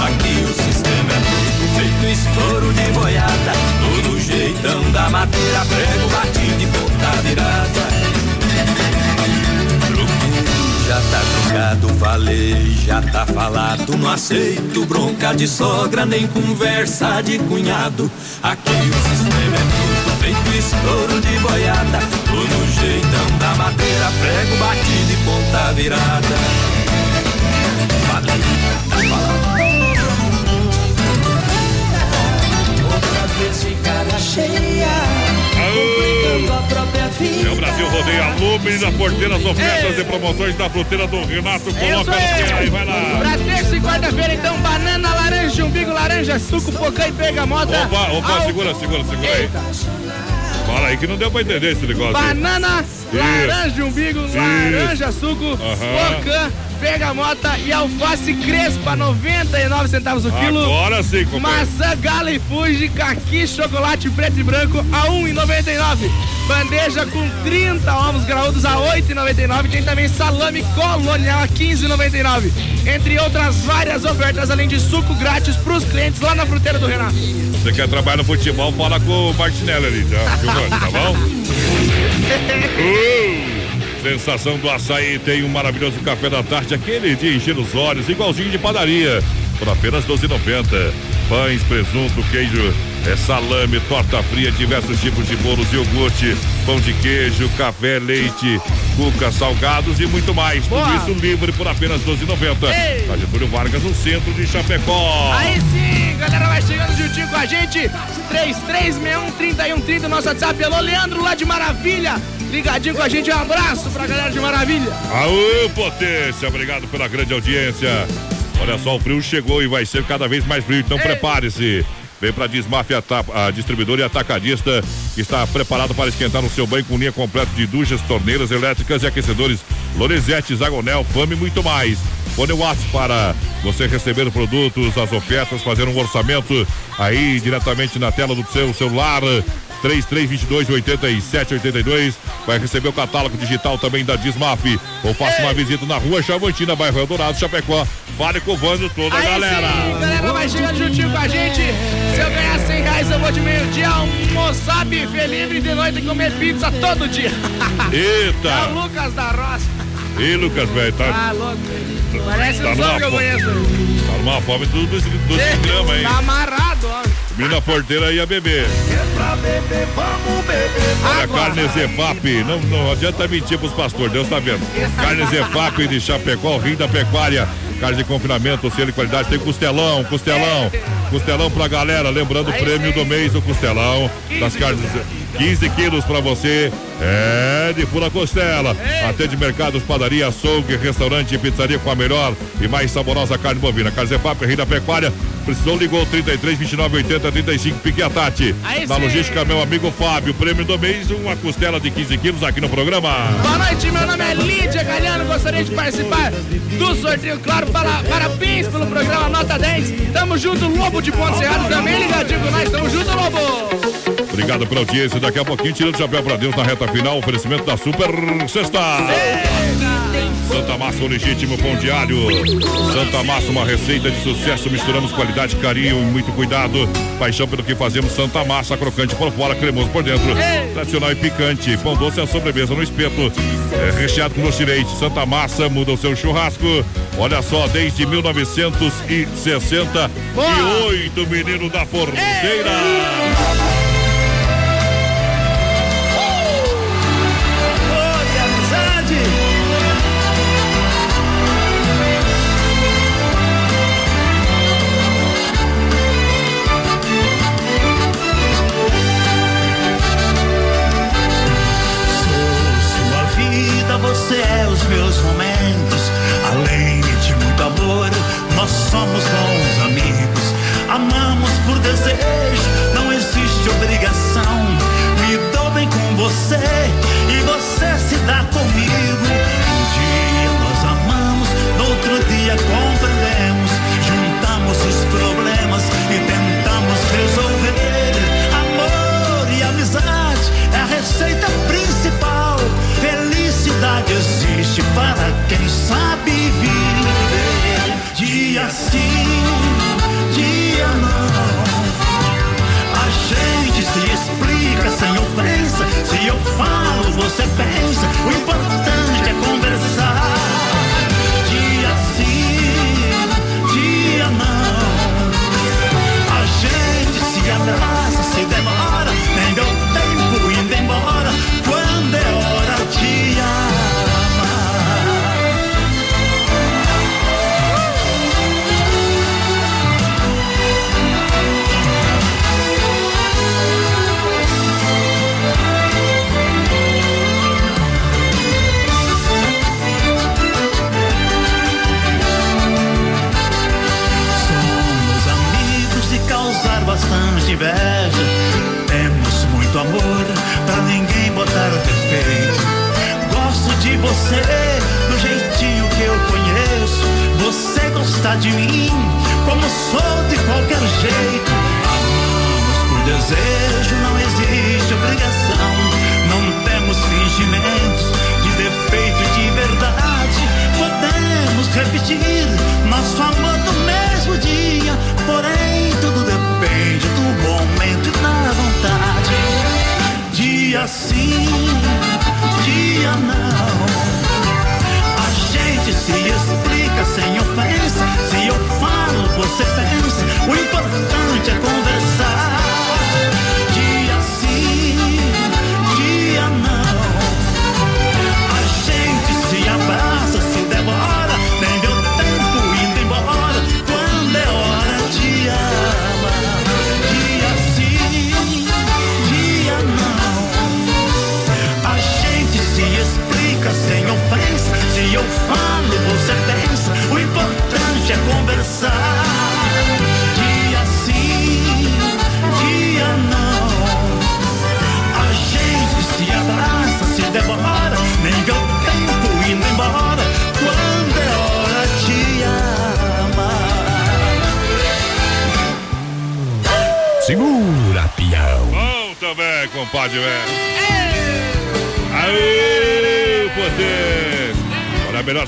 Aqui o sistema é bruto, feito estouro de boiada, todo jeitão da madeira, prego batido e ponta virada. Já tá trocado, falei, já tá falado. Não aceito bronca de sogra, nem conversa de cunhado. Aqui o sistema é tudo feito estouro de boiada. Tô no jeitão da madeira, prego batido e ponta virada. Tá falado. Outra vez de cara cheia, complicando a própria menina porteira, as ofertas e promoções da fruteira do Renato. Coloca no aí, vai lá. Pra terça e quarta-feira, então, banana, laranja, umbigo, laranja, suco, pocã e bergamota. Opa, opa, Ao- segura, segura, segura aí. Fala aí que não deu pra entender esse negócio. Banana, laranja, umbigo, laranja, suco, Aham. Bergamota e alface crespa, 99 centavos o quilo. Agora sim, companheiro. Maçã, gala e fuji, caqui, chocolate preto e branco a 1,99. Bandeja com 30 ovos graúdos a 8,99. Tem também salame colonial a 15,99. Entre outras várias ofertas, além de suco grátis pros clientes lá na fruteira do Renato. Você quer trabalhar no futebol, fala com o Martinelli ali, tá? Tá bom? Uh, sensação do açaí tem um maravilhoso café da tarde, aquele de encher os olhos, igualzinho de padaria, por apenas 12,90. Pães, presunto, queijo, é salame, torta fria, diversos tipos de bolos, iogurte, pão de queijo, café, leite, cuca, salgados e muito mais. Tudo isso livre por apenas 12,90. Ei. Na Getúlio Vargas, no centro de Chapecó. Aí sim, galera, vai chegando juntinho com a gente. 3361-3130, nosso WhatsApp. Alô, Leandro, lá de Maravilha. Ligadinho com a gente, um abraço pra galera de Maravilha. Aô, potência, obrigado pela grande audiência. Olha só, o frio chegou e vai ser cada vez mais frio, então prepare-se. Vem para Dismaf, a, distribuidora e atacadista, que está preparado para esquentar no seu banho com linha completa de duchas, torneiras elétricas e aquecedores Lorenzetti, Zagonel, Fama e muito mais. Fone WhatsApp para você receber produtos, as ofertas, fazer um orçamento aí diretamente na tela do seu celular. 3322 8782 vai receber o catálogo digital também da Dismaf ou faça uma visita na rua Chavantina, bairro Eldorado, Chapecó. Vale com o Vando toda a Aí galera. sim, galera, vai chegando juntinho com a gente. Se eu ganhar 100 reais, eu vou de meio-dia almoçar bife livre de noite e comer pizza todo dia. É o Eita! Lucas da Roça. Ih, Lucas, velho, Tá tá, louco. Parece Tá um som que eu conheço. tá numa fome do, do, do? Tá amarrado, ó. Menina porteira ia beber. Pra beber, vamos beber. Olha, carne Zefap, não, não adianta mentir pros pastores, Deus tá vendo. Carne Zefap de Chapecó, Rio da Pecuária. Carne de confinamento, selo de qualidade, tem costelão, costelão. Costelão pra galera, lembrando o prêmio do mês, o costelão. Das carnes, 15 quilos pra você. É, de pura costela. Atende mercados, padaria, açougue, restaurante e pizzaria com a melhor e mais saborosa carne bovina. Carne Zefap, Rio da Pecuária. Precisou, ligou 33 29 80 35, pique a Tati. Na logística, meu amigo Fábio. Prêmio do mês, uma costela de 15 quilos aqui no programa. Boa noite, meu nome é Lídia Galhano, gostaria de participar do sorteio, claro, para, parabéns pelo programa Nota 10. Tamo junto, Lobo de Ponte Serrado também ligadinho com nós, tamo junto, Lobo. Obrigado pela audiência. Daqui a pouquinho, tirando o chapéu pra Deus na reta final. Oferecimento da Super Sexta. Santa Massa, o legítimo pão alho. Santa Massa, uma receita de sucesso. Misturamos qualidade, carinho e muito cuidado. Paixão pelo que fazemos. Santa Massa, crocante por fora, cremoso por dentro. Tradicional e picante. Pão doce é a sobremesa no espeto. É, recheado com doce leite. Santa Massa muda o seu churrasco. Olha só, desde 1968, menino da porteira.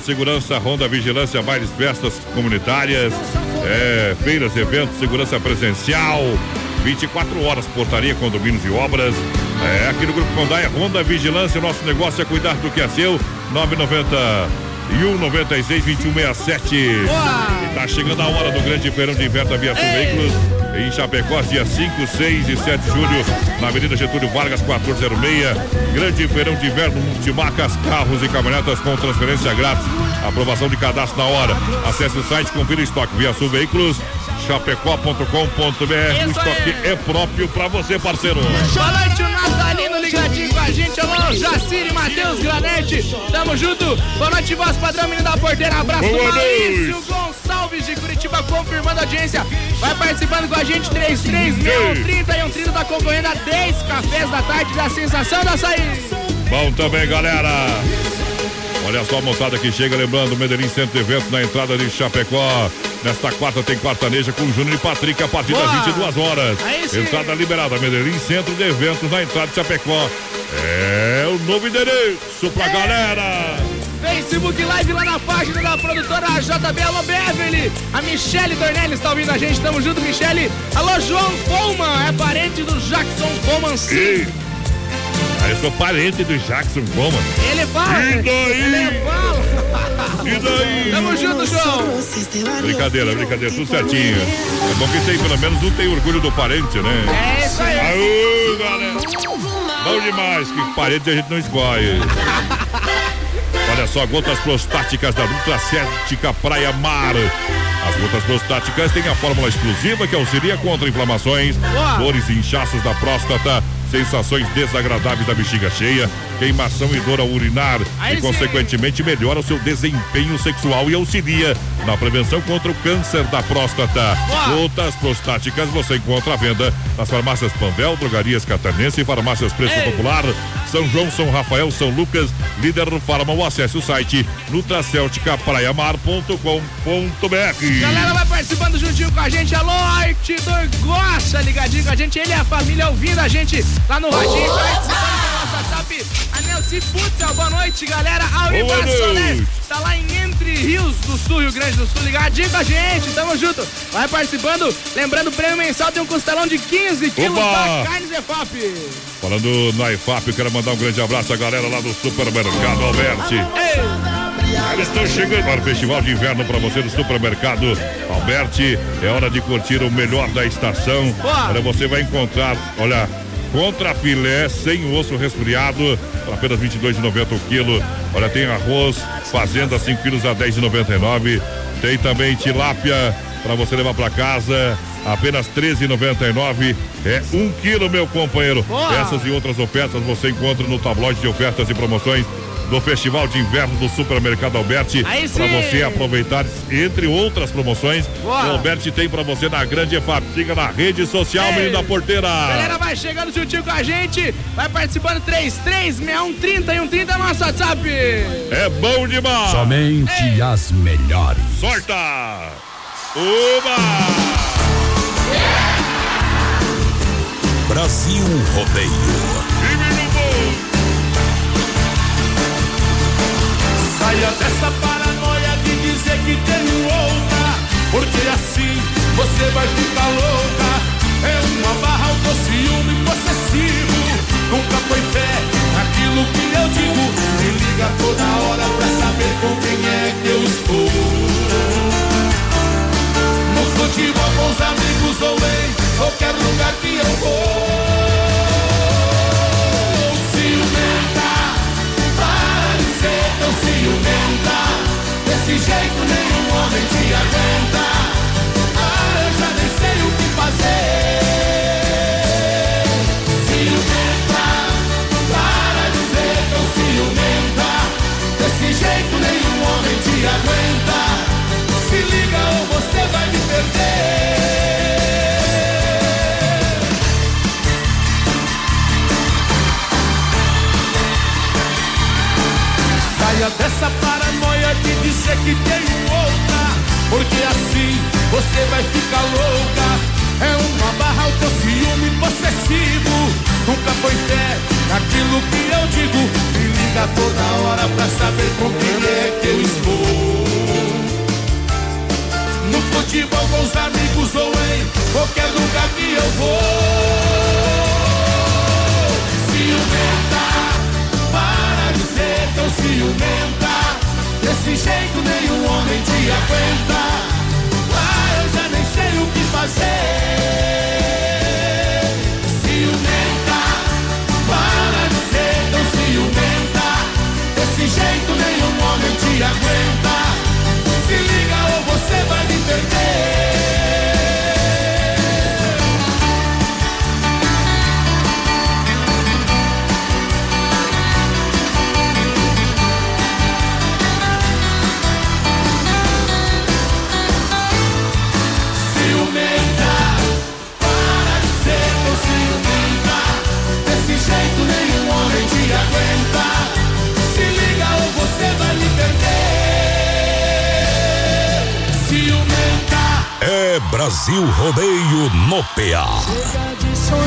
Segurança, Ronda Vigilância, bailes, festas comunitárias, é, feiras, eventos, segurança presencial, 24 horas, portaria, condomínios e obras. É, aqui no Grupo Condai, é Ronda Vigilância, nosso negócio é cuidar do que é seu, 990 e 196 2167. E tá chegando a hora do grande feirão de inverno da Via Sul Veículos em Chapecó, dia 5, 6 e 7 de julho, na Avenida Getúlio Vargas, 1406. Grande feirão de inverno, multimacas, carros e caminhonetas com transferência grátis. Aprovação de cadastro na hora. Acesse o site, confira o estoque Via Veículos, chapecó.com.br. O estoque é próprio pra você, parceiro. Boa noite, o Natalino ligadinho com a gente. Alô, Jacir e Matheus Granete. Tamo junto. Boa noite, voz padrão, menino da porteira. Abraço do Boa Maurício Gonçalves de Curitiba, confirmando a audiência. Vai participando com a gente, 336130 e 130 tá concorrendo a 10 cafés da tarde da sensação da saída. Bom também, galera. Olha só a moçada que chega, lembrando, Medellín Centro de Eventos na entrada de Chapecó. Nesta quarta tem quartaneja com Júnior e Patrick a partir Boa. das 22 horas. Sim. Entrada liberada, Medellín Centro de Eventos na entrada de Chapecó. É o novo endereço pra galera. Facebook Live lá na página da produtora JB. Alô, Beverly. A Michele Dornelli está ouvindo a gente. Tamo junto, Michele. Alô, João Coleman. É parente do Jackson Coleman, sim. Ei. Aí eu sou parente do Jackson Coleman. Ele fala. E daí? Ele fala. E daí? Tamo junto, João. Brincadeira, brincadeira, tudo certinho. É bom que tem, pelo menos um tem orgulho do parente, né? É isso aí. Aô, galera. Bom demais, que parente a gente não escolhe. Olha só, gotas prostáticas da Nutracética Praia Mar. As gotas prostáticas têm a fórmula exclusiva que auxilia contra inflamações, dores e inchaços da próstata, sensações desagradáveis da bexiga cheia, queimação e dor ao urinar Aí e, consequentemente, melhora o seu desempenho sexual e auxilia na prevenção contra o câncer da próstata. Gotas prostáticas você encontra à venda nas farmácias Panvel, Drogarias Catarinense e farmácias Preço Ei. Popular, São João, São Rafael, São Lucas, Líder Farma ou acesse o site nutracélticapraiamar.com.br. Galera vai participando juntinho com a gente. Alô, Artidor Gosta ligadinho com a gente. Ele e a família ouvindo a gente lá no Radinho. Nosso WhatsApp. A Nelci Futsal, boa noite, galera. Noite. Soler, tá lá em Entre Rios do Sul, Rio Grande do Sul. Ligadinho com a gente, tamo junto. Vai participando. Lembrando, o prêmio mensal tem um costelão de 15 quilos da Carnes EFAP. Falando na IFAP, eu quero mandar um grande abraço à galera lá do Supermercado Alberti. Eles estão chegando para o Festival de Inverno para você do Supermercado Alberti. É hora de curtir o melhor da estação. Olha, você vai encontrar, olha, contra filé sem osso resfriado, por apenas R$ 22,90 o quilo. Olha, tem arroz, fazenda 5 quilos a R$ 10,99. Tem também tilápia para você levar para casa. Apenas R$ 13,99 é um quilo, meu companheiro. Boa. Essas e outras ofertas você encontra no tabloide de ofertas e promoções do Festival de Inverno do Supermercado Alberti. Aí Para você aproveitar, entre outras promoções, Boa. o Alberti tem para você na Grande EFAP. Siga na rede social, menino da porteira. Galera, vai chegando juntinho com a gente. Vai participando 336130 e 130 é nosso WhatsApp. É bom demais. Somente as melhores. Sorta! Uma! Brasil Rodeio. Saia dessa paranoia de dizer que tem outra, porque assim você vai ficar louca. É uma barra, o teu ciúme possessivo. Nunca foi fé naquilo que eu digo. Me liga toda hora pra saber com quem é que eu estou. No futebol com os amigos ou em qualquer lugar que eu vou. Desse jeito nenhum homem te aguenta. Ah, eu já nem sei o que fazer. Ciumenta, para de ser tão ciumenta. Desse jeito nenhum homem te aguenta. Se liga ou você vai me perder. Saia dessa paranoia de dizer que tenho outra, porque assim você vai ficar louca. É uma barra o teu ciúme possessivo. Nunca foi fé naquilo que eu digo. Me liga toda hora pra saber com quem é que eu estou. No futebol com os amigos ou em qualquer lugar que eu vou. Ciumenta, para de ser tão ciumenta. Desse jeito nenhum homem te aguenta. Ah, eu já nem sei o que fazer. Ciumenta, para de ser tão ciumenta. Desse jeito nenhum homem te aguenta. Se liga ou você vai me perder. Brasil Rodeio no PA. de sonhar,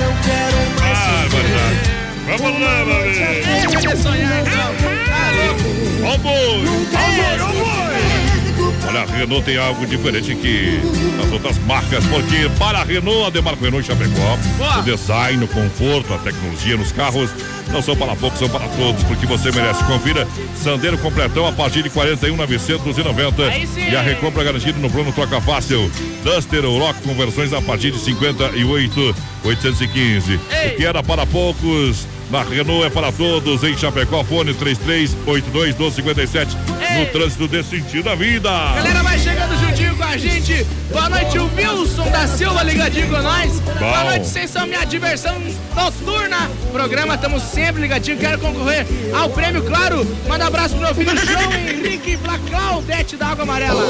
não quero mais Ah, verdade. Vamos lá, de sonhar, não. Tá louco. Ó o boi! Olha, a Renault tem algo diferente que as outras marcas, porque para a Renault, a Demarco Renault Chapecó, o design, o conforto, a tecnologia nos carros não são para poucos, são para todos, porque você merece. Confira Sandeiro completão a partir de 41,990 Aí sim. e a recompra garantida no plano Troca Fácil. Duster Rock com versões a partir de 58,815. O que era para poucos, na Renault é para todos. Em Chapecó, fone 3382 1257 no trânsito desse sentido da vida. Galera, vai chegando juntinho com a gente. Boa noite, o Wilson da Silva ligadinho com nós. Boa noite, vocês são minha diversão noturna. Programa, estamos sempre ligadinho. Quero concorrer ao prêmio, claro. Manda abraço pro meu filho João Henrique pra Claudete da Água Amarela.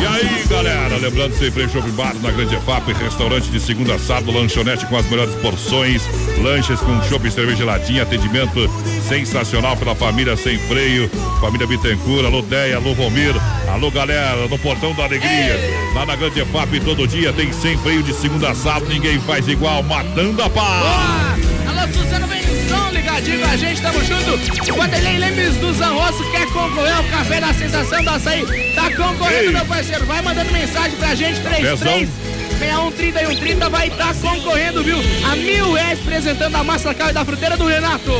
E aí, galera, lembrando sempre Shopping Bar na Grande EFAP, restaurante de segunda a sábado, lanchonete com as melhores porções, lanches com chopp e cerveja geladinha, atendimento sensacional pela família Sem Freio, família Bittencourt, alô Deia, alô Romir, alô galera, no Portão da Alegria, lá na Grande EFAP todo dia tem Sem Freio de segunda a sábado, ninguém faz igual, matando a pau. Alô, Suzano Benzão, ligadinho com a gente, tamo junto. Vanderlei Lemes do Zanrosso quer concorrer ao Café da Sensação do Açaí. Tá concorrendo, Ei. meu parceiro. Vai mandando mensagem pra gente, 33 6130 e 130 vai estar concorrendo, viu? A mil reais apresentando a massa cal e da fruteira do Renato.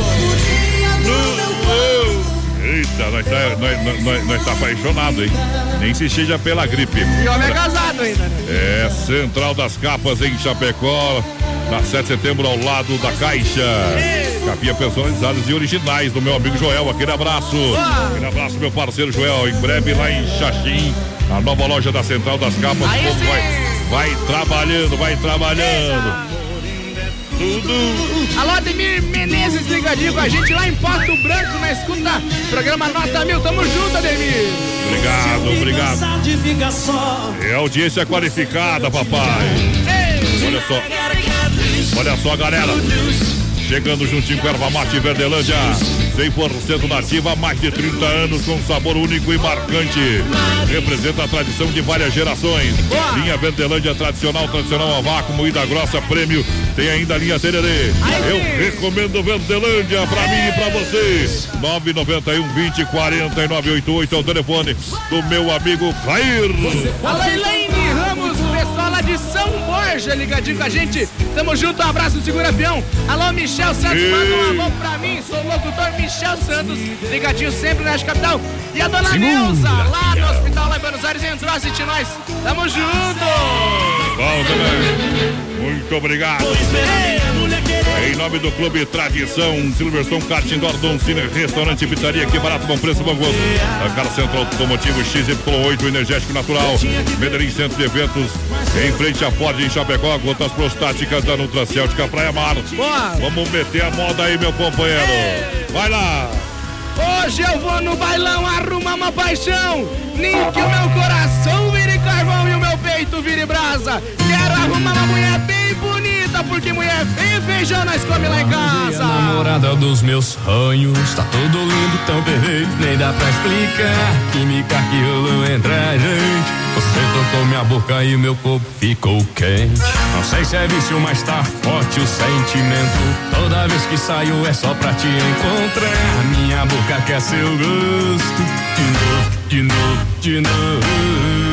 Eita, nós tá, nós, nós, nós, tá apaixonado, hein? Nem se seja pela gripe. E o homem é casado ainda, né? É, Central das Capas em Chapecó, na 7 de setembro, ao lado da Caixa. Capinha personalizadas e originais do meu amigo Joel. Aquele abraço. Aquele abraço, meu parceiro Joel. Em breve lá em Xaxim, a nova loja da Central das Capas. Vai, vai trabalhando, vai trabalhando. Tudo. Alô, Ademir Menezes ligadinho com a gente lá em Porto Branco, na escuta. Programa Nota Mil. Tamo junto, Ademir. Obrigado, obrigado. É audiência qualificada, papai. Olha só. Olha só, galera. Chegando juntinho com Erva Mate Verdelândia. 100% nativa há mais de 30 anos com sabor único e marcante. Representa a tradição de várias gerações. Linha Verdelândia tradicional, tradicional a vácuo, moída grossa, prêmio. Tem ainda a linha Tererê. Eu recomendo Verdelândia pra mim e pra você. 991 20 49 88 é o telefone do meu amigo Clair. Elaine Ramos, pessoal lá de São Borja, ligadinho com a gente. Tamo junto, um abraço, segura avião. Alô, Michel Santos, Ei. manda um alô pra mim. Sou o locutor Michel Santos, ligadinho sempre na Capital. E a dona Neuza, lá no hospital lá em Buenos Aires, entrou a assistir nós. Tamo junto. Bom também. Muito obrigado. Em nome do Clube Tradição, Silverstone Kart Indoor, Cine, Restaurante e Pizzaria, que barato, bom preço, bom gosto. A Cara Centro Automotivo XY8, Energético Natural, Medellín Centro de Eventos, em frente à Ford em Chapecó, gotas prostáticas da Nutracêutica Praia Mar. Vamos meter a moda aí, meu companheiro. Vai lá. Hoje eu vou no bailão arrumar uma paixão. Nem que o meu coração vire carvão e o meu peito vire brasa. Quero arrumar uma mulher porque mulher feia feijão nós come lá em casa. namorada dos meus sonhos Tá tudo lindo, tão perfeito Nem dá pra explicar. Química que rolou entre a gente. Você tocou minha boca e meu corpo ficou quente. Não sei se é vício, mas tá forte o sentimento. Toda vez que saio é só pra te encontrar. Minha boca quer seu gosto. De novo, de novo, de novo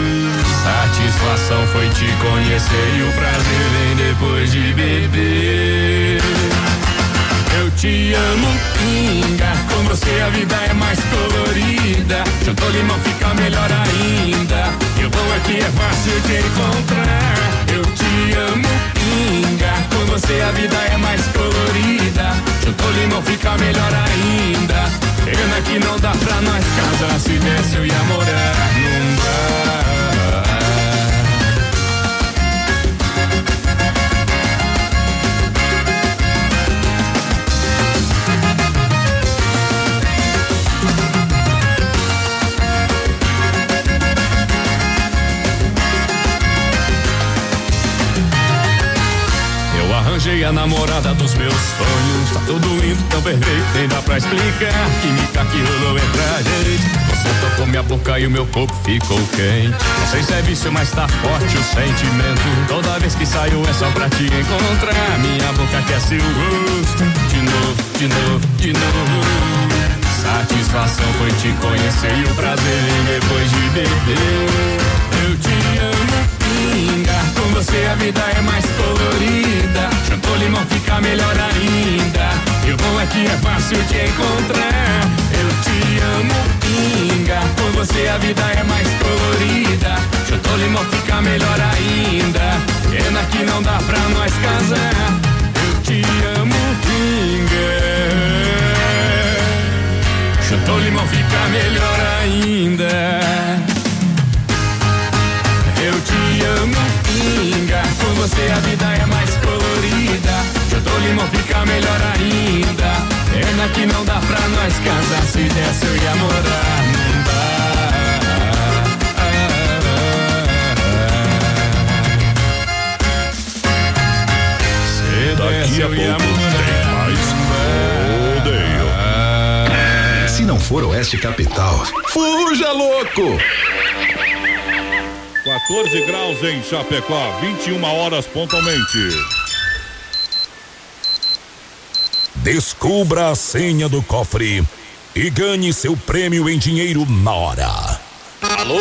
Satisfação foi te conhecer E o prazer vem depois de beber eu te amo, pinga. Com você a vida é mais colorida. Juntou limão fica melhor ainda. E o bom é que é fácil de encontrar. Eu te amo, pinga. Com você a vida é mais colorida. Juntou limão fica melhor ainda. Pena que não dá pra nós casar. Se desse eu ia morar num bar. Arranjei a namorada dos meus sonhos. Tá tudo lindo, tão perfeito, nem dá pra explicar. Química que rolou entre a gente. Você tocou minha boca e o meu corpo ficou quente. Não sei se é vício, mas tá forte o sentimento. Toda vez que saio é só pra te encontrar. Minha boca quer seu gosto. De novo, de novo, de novo. Satisfação foi te conhecer e o prazer depois de beber. Eu te amo, Com você a vida é mais colorida. Juntou limão fica melhor ainda. E o bom é que é fácil de encontrar. Eu te amo, pinga. Com você a vida é mais colorida. Juntou limão fica melhor ainda. Pena que não dá pra nós casar. Eu te amo, pinga. Juntou limão fica melhor ainda. Eu amo, pinga. Com você a vida é mais colorida. Juntou limão fica melhor ainda. Pena que não dá pra nós casar. Se desse eu ia morar num bar. Se Daqui a eu pouco tem mais rodeio. Se não for Oeste Capital, fuja louco! 14 graus em Chapecó, 21 horas pontualmente. Descubra a senha do cofre e ganhe seu prêmio em dinheiro na hora. Alô,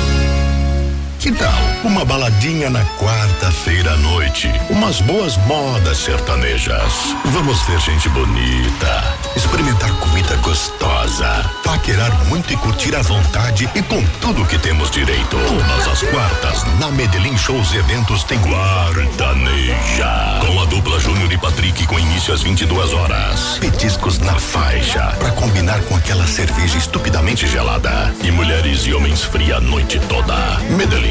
Que tal uma baladinha na quarta-feira à noite, umas boas modas sertanejas. Vamos ver gente bonita, experimentar comida gostosa, paquerar muito e curtir à vontade e com tudo que temos direito. Todas as quartas, na Medellín Shows e Eventos tem Quartaneja. Com a dupla Júnior e Patrick com início às 22 horas. Petiscos na faixa, para combinar com aquela cerveja estupidamente gelada. E mulheres e homens fria a noite toda. Medellín,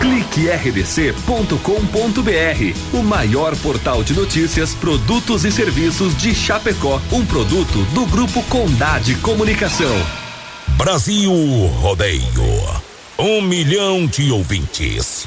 clique. Rdc.com.br, o maior portal de notícias, produtos e serviços de Chapecó, um produto do grupo Condade Comunicação. Brasil Rodeio. Um milhão de ouvintes.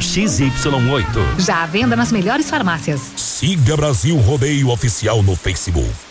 XY8. Já à venda nas melhores farmácias. Siga Brasil Rodeio Oficial no Facebook.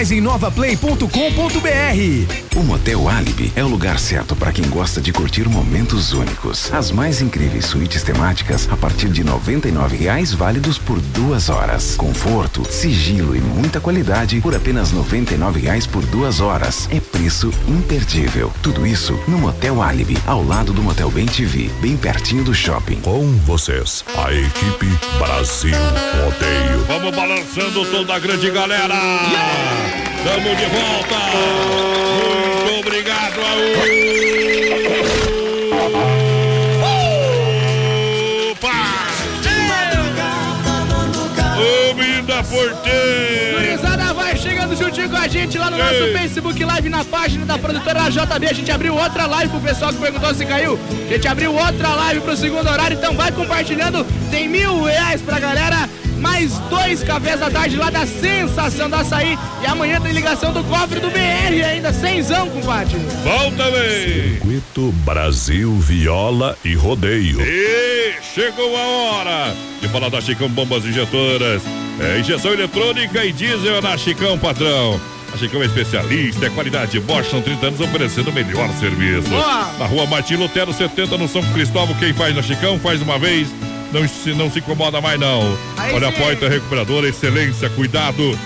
em novaplay.com.br. O Motel Alibi é o lugar certo para quem gosta de curtir momentos únicos. As mais incríveis suítes temáticas a partir de 99 reais válidos por duas horas. Conforto, sigilo e muita qualidade por apenas 99 reais por duas horas. É preço imperdível. Tudo isso no Motel Alibi, ao lado do Motel Bem TV, bem pertinho do shopping. Com vocês, a equipe Brasil Rodeio. Vamos balançando toda a grande galera. Estamos de volta. Muito obrigado, Aú. Opa! Menino da porteira. Gurizada, vai chegando juntinho com a gente lá no nosso Ei. Facebook Live, na página da produtora JB. A gente abriu outra live pro pessoal que perguntou se caiu. A gente abriu outra live pro segundo horário, então vai compartilhando. Tem mil reais pra galera. Mais dois cafés da tarde lá da Sensação do Açaí. E amanhã tem ligação do cofre do BR ainda, cenzão, compadre. Bom também. Circuito Brasil Viola e Rodeio. E chegou a hora de falar da Chicão Bombas Injetoras. É, injeção eletrônica e diesel na Chicão, patrão. A Chicão é especialista, é qualidade Bosch, são 30 anos oferecendo o melhor serviço. Boa. Na rua Martim Lutero 70, no São Cristóvão, quem faz na Chicão, faz uma vez, não se, não se incomoda mais não. Aí Olha a sim. porta recuperadora, excelência, cuidado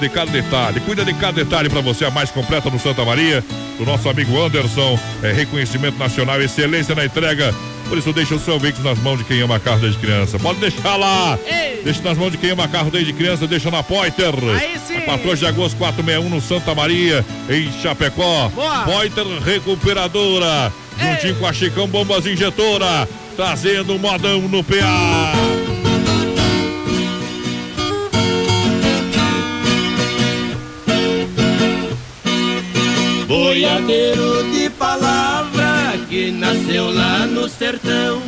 de cada detalhe. Cuida de cada detalhe para você, a mais completa no Santa Maria. Do nosso amigo Anderson, é reconhecimento nacional, excelência na entrega. Por isso, deixa o seu veículo nas mãos de quem ama carro desde criança. Pode deixar lá. Ei. Deixa nas mãos de quem ama carro desde criança, deixa na Poiter. Aí sim. A 14 de agosto, 461 no Santa Maria, em Chapecó. Boa. Poiter Recuperadora. Juntinho com a Chicão Bombas Injetora. Trazendo modão no PA. Boiadeiro de palavra que nasceu lá no sertão.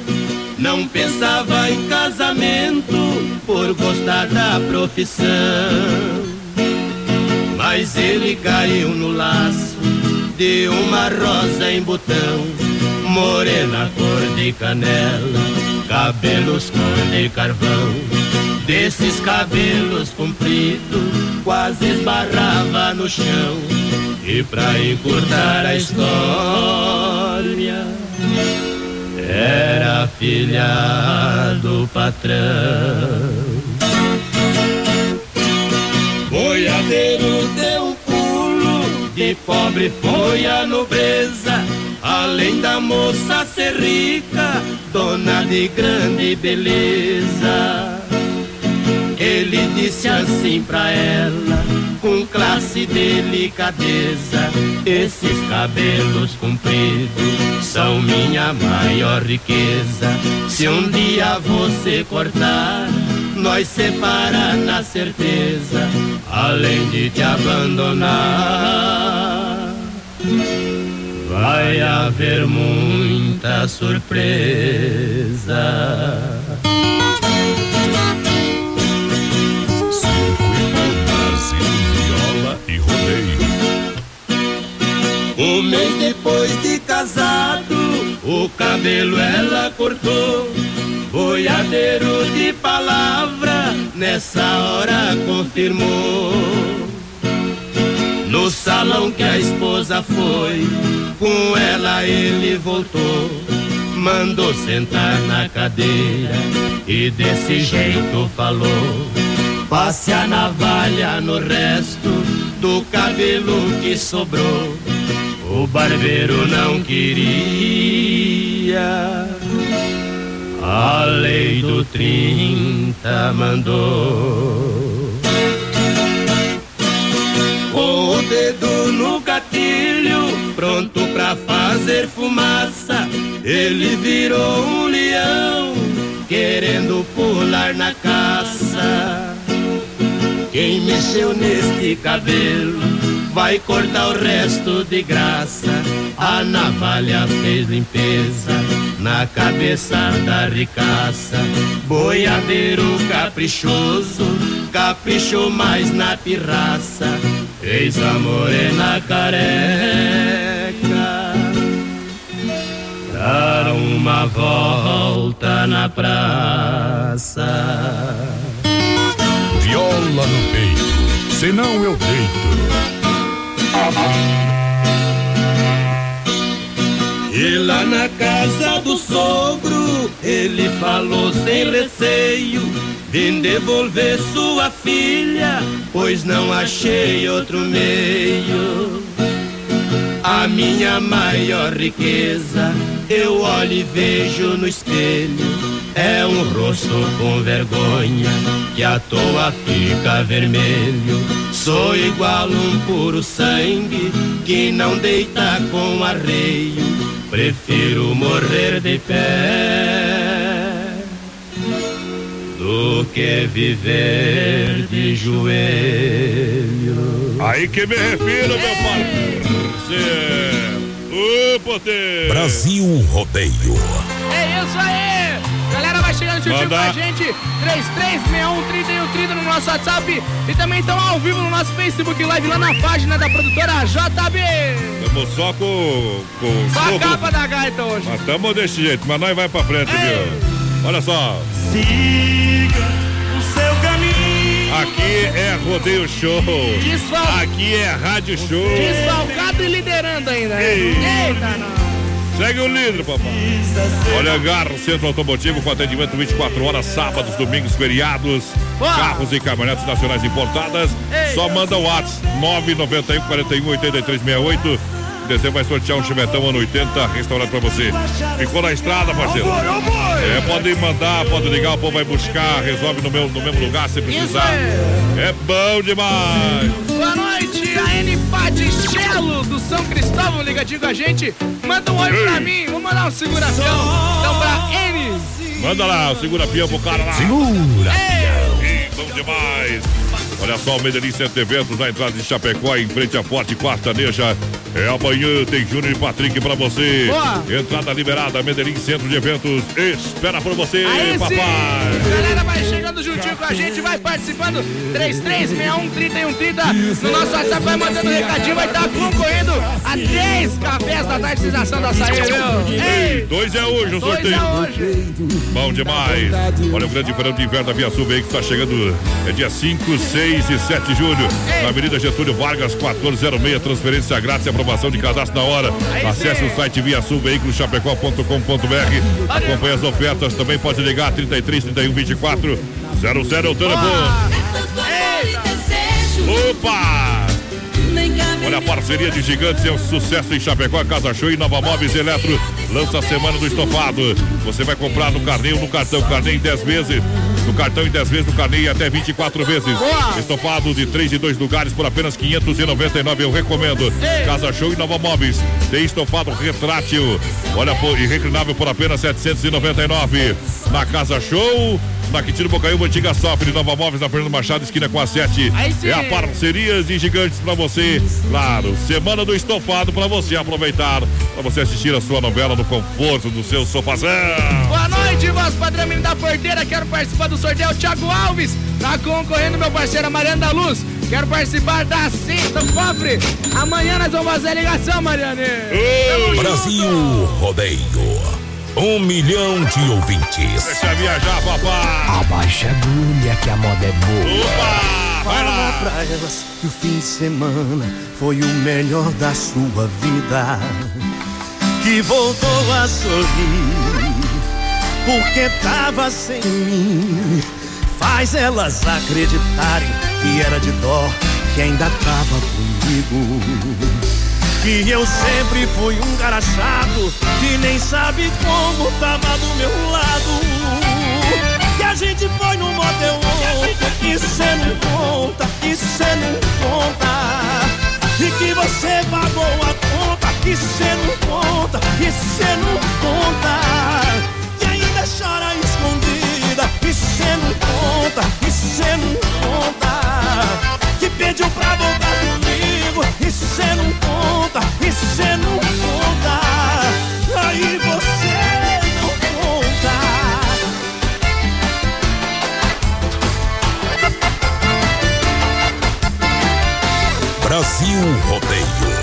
Não pensava em casamento por gostar da profissão. Mas ele caiu no laço de uma rosa em botão. Morena cor de canela, cabelos cor de carvão. Desses cabelos compridos, quase esbarrava no chão. E pra encurtar a história, era filha do patrão. Pobre foi a nobreza. Além da moça ser rica, dona de grande beleza. Ele disse assim pra ela, com classe e delicadeza: Esses cabelos compridos são minha maior riqueza. Se um dia você cortar, nós separa na certeza, além de te abandonar. Vai haver muita surpresa. Brasil, viola e rodeio. Um mês depois de casado, o cabelo ela cortou. Boiadeiro de palavra, nessa hora confirmou. No salão que a esposa foi, com ela ele voltou. Mandou sentar na cadeira e desse jeito falou. Passe a navalha no resto do cabelo que sobrou. O barbeiro não queria. A lei do 30 mandou. Dedo no gatilho, pronto pra fazer fumaça, ele virou um leão, querendo pular na caça. Quem mexeu neste cabelo vai cortar o resto de graça. A navalha fez limpeza na cabeça da ricaça. Boiadeiro caprichoso, caprichou mais na pirraça. Eis a morena careca. Dar uma volta na praça. Viola no peito, senão eu deito. E lá na casa do sogro, ele falou sem receio: Vim devolver sua filha, pois não achei outro meio. A minha maior riqueza, eu olho e vejo no espelho. É um rosto com vergonha, que à toa fica vermelho. Sou igual um puro sangue, que não deita com arreio. Prefiro morrer de pé do que viver de joelho. Aí que me refiro, meu parceiro. Ô, poder. Brasil Rodeio. É isso aí! Galera, vai chegando juntinho com a gente. 3361 no nosso WhatsApp. E também estão ao vivo no nosso Facebook Live lá na página da produtora JB. Tamo só com. com Só a capa da gaita hoje. Mas tamo desse jeito, mas nós vai pra frente, viu? Olha só. Siga o seu caminho. Aqui é Rodeio Show. Desfal- Aqui é Rádio Show. Desfalcado e liderando ainda. Ei. Eita, não. Segue o líder, papai. Olha, Gar, Centro Automotivo com atendimento 24 horas, sábados, domingos, feriados. Boa. Carros e caminhonetes nacionais importadas. Ei. Só manda o WhatsApp 991 41 83 68. Em dezembro vai sortear um chivetão ano 80 restaurante pra você. Ficou na estrada, parceiro? É, pode mandar, pode ligar, o povo vai buscar, resolve no, meu, no mesmo lugar se precisar. É bom demais. Boa noite, a N Paticelo do São Cristóvão ligadinho com a gente. Manda um oi pra mim, vou mandar um segura-fião. Então pra N. Manda lá, segura a pião pro cara lá. Segura. Ih, bom demais. Olha só, o Medellín Centro de Eventos na entrada de Chapecó, em frente à Forte Quartaneja. É amanhã, tem Júnior e Patrick pra você. Boa. Entrada liberada, Medellín Centro de Eventos. Espera por você, Aí sim. papai. Galera, vai chegando juntinho com a gente, vai participando. 3361-3130. No nosso WhatsApp, vai mandando um recadinho, vai estar concorrendo a 10 cafés da tartização da açaí, viu? Ei! Dois é hoje o Dois sorteio. é hoje. Bom demais. Olha o grande verão de inverno da Via Sul Veículos está chegando. É dia 5, 6 6 e 7 de julho, na Avenida Getúlio Vargas, 1406. Transferência grátis e aprovação de cadastro na hora. Acesse o site via sulveiculoschapecó.com.br. Acompanhe as ofertas. Também pode ligar 33 31 24 00 o telefone. Opa! Olha a parceria de gigantes é um sucesso em Chapecó, Casa Show e Nova Móveis Eletro. Lança a semana do estofado. Você vai comprar no carneio, no cartão, carneio em 10 vezes. No cartão em 10 vezes, no carneio em até 24 vezes. Boa. Estofado de 3 e 2 lugares por apenas 599. Eu recomendo. Casa Show e Nova Móveis. Tem estofado retrátil. Olha, e reclinável por apenas 799. Na Casa Show. Na Quintino Bocaiúva, antiga Sofre, Nova Móveis, na Fernando Machado, esquina com a 7. Aí sim. É a parcerias de gigantes pra você. Claro, semana do estofado pra você aproveitar, pra você assistir a sua novela no conforto do seu sofazão. Boa noite, voz padrão menino da porteira. Quero participar do sorteio. Thiago Alves tá concorrendo, meu parceiro Mariana da Luz. Quero participar da do cofre. Amanhã nós vamos fazer a ligação, Mariane. Brasil Rodeio. Um milhão de ouvintes. Deixa viajar, papai. Abaixa a agulha que a moda é boa. Opa! Vai Fala lá. pra elas que o fim de semana foi o melhor da sua vida. Que voltou a sorrir porque tava sem mim. Faz elas acreditarem que era de dó, que ainda tava comigo. Que eu sempre fui um cara chato que nem sabe como tava do meu lado. Que a gente foi no motel ontem e cê não conta, e cê não conta. E que você pagou a conta, e cê não conta, e cê não conta. E ainda chora escondida, e cê não conta, e cê não conta. Que pediu pra voltar comigo, e cê não conta, e cê não conta. Aí você não conta. Brasil Rodeio.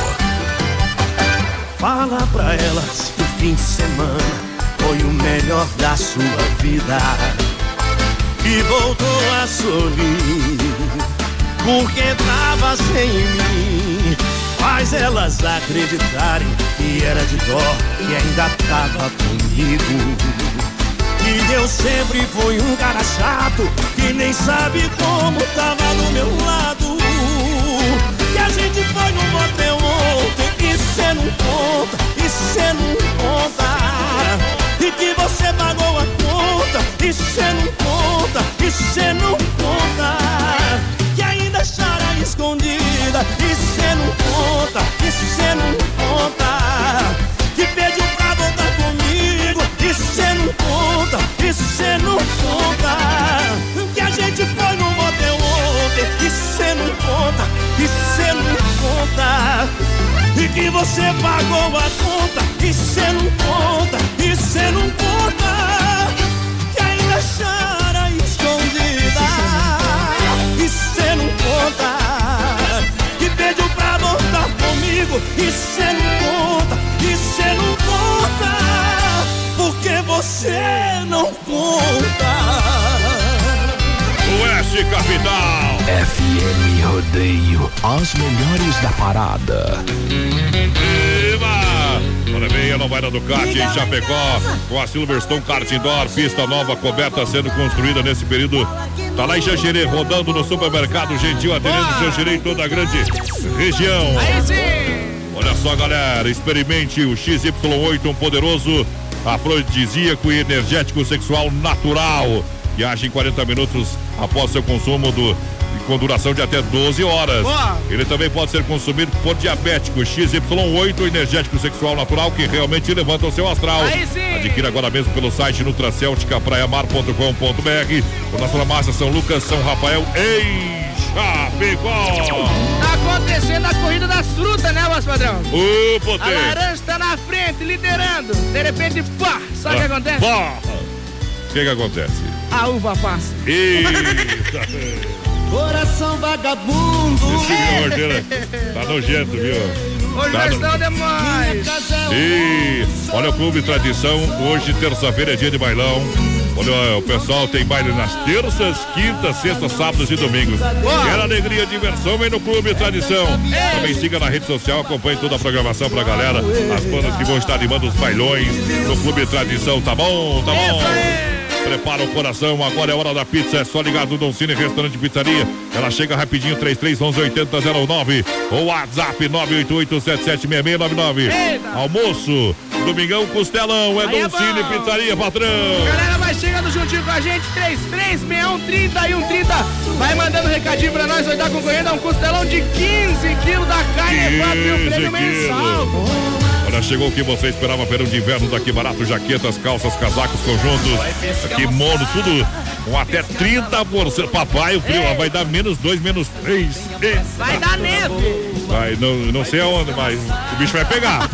Fala pra elas que o fim de semana foi o melhor da sua vida. E voltou a sorrir, porque tava sem mim. Faz elas acreditarem que era de dó, que ainda tava comigo. E eu sempre fui um cara chato, que nem sabe como tava do meu lado. Que a gente foi no motel ontem e cê não conta, e cê não conta. E que você pagou a conta, e cê não conta, e cê não conta. Ainda chora escondida, e cê não conta, e cê não conta. Que pediu pra voltar comigo, e cê não conta, e cê não conta. Que a gente foi no motel ontem, e cê não conta, e cê não conta. E que você pagou a conta, e cê não conta, e cê não conta. Que ainda chora pediu pra voltar comigo, e cê não conta, e cê não conta. Porque você não conta. Oeste Capital. FM Rodeio, as melhores da parada. Viva! Olha bem, a nova era do kart em Chapecó, com a Silverstone Kart Indoor, pista nova coberta sendo construída nesse período. Tá lá em Xanxerê, rodando no supermercado Gentil, atendendo Xanxerê em toda a grande região. Olha só, galera, experimente o XY8, um poderoso afrodisíaco e energético sexual natural, que age em 40 minutos após seu consumo do com duração de até 12 horas. Boa. Ele também pode ser consumido por diabético XY8, energético sexual natural que realmente levanta o seu astral. Adquira agora mesmo pelo site nutracelticapraiamar.com.br. O nossa farmácia São Lucas, São Rafael em Chapecó. Tá acontecendo a corrida das frutas, né, voz padrão? Ô, A potência. laranja tá na frente, liderando. De repente, pá! Sabe o que Ah, acontece? pá. O que que acontece? A uva passa. Eita! Coração vagabundo. Esse meu ordeira tá nojento, viu? Hoje Tá nós no- demais. E olha o Clube Tradição, hoje terça-feira é dia de bailão. Olha, o pessoal tem baile nas terças, quintas, sextas, sábados e domingos. Quer alegria e diversão, vem no Clube Tradição. Também siga na rede social, acompanhe toda a programação pra galera. As bandas que vão estar animando os bailões no Clube Tradição, tá bom? Tá bom? Prepara o coração, agora é hora da pizza. É só ligar do Don Cine Restaurante Pizzaria. Ela chega rapidinho, 33118009. Ou WhatsApp 988776699. Almoço, domingão, costelão. É Aí é Don Cine bom. Pizzaria, patrão. Galera, vai chegando juntinho com a gente, 336130 e 130. Vai mandando um recadinho pra nós, vai estar concorrendo a um costelão de 15 quilos da carne. É 4 mil 15 prêmio mensal. Chegou o que você esperava, verão de inverno daqui barato, jaquetas, calças, casacos, conjuntos, kimono, tudo com até 30%. Papai, o frio vai dar menos 2, menos 3. Vai dar neve. Vai, não, não sei aonde, mas o bicho vai pegar.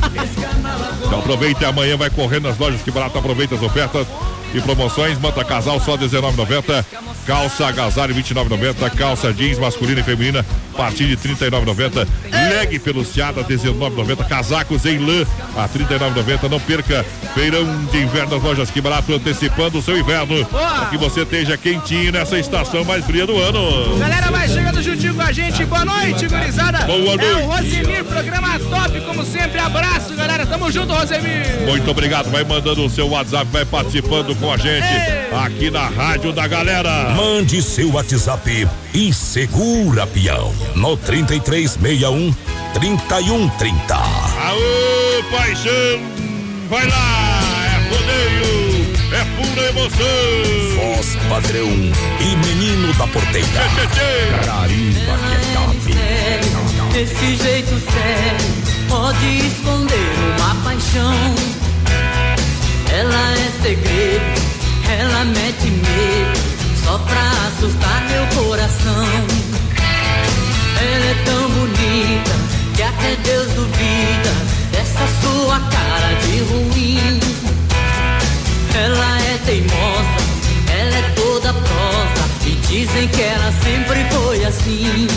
Então aproveita e amanhã vai correndo nas lojas que barato, aproveita as ofertas e promoções. Manta casal só R$19,90. Calça agasalho R$29,90. Calça jeans masculina e feminina a partir de R$39,90. Leg peluciada R$19,90. Casacos em lã a R$39,90. Não perca feirão de inverno das lojas que barato antecipando o seu inverno. Para que você esteja quentinho nessa estação mais fria do ano. Galera, vai chegando juntinho a gente. Boa noite, gurizada. Boa É o noite. Rosemir, programa top, como sempre. Abraço, galera. Tamo junto, Rosemir. Muito obrigado. Vai mandando o seu WhatsApp, vai participando com a gente aqui na Rádio da Galera. Mande seu WhatsApp e segura, peão. No 3361 3130. Aô, paixão! Vai lá! É rodeio! É pura emoção! Voz padrão e menino da porteira. Carimba que é top. Desse jeito sério, pode esconder uma paixão. Ela é segredo, ela mete medo, só pra assustar meu coração. Ela é tão bonita que até Deus duvida dessa sua cara de ruim. Ela é teimosa, ela é toda prosa e dizem que ela sempre foi assim.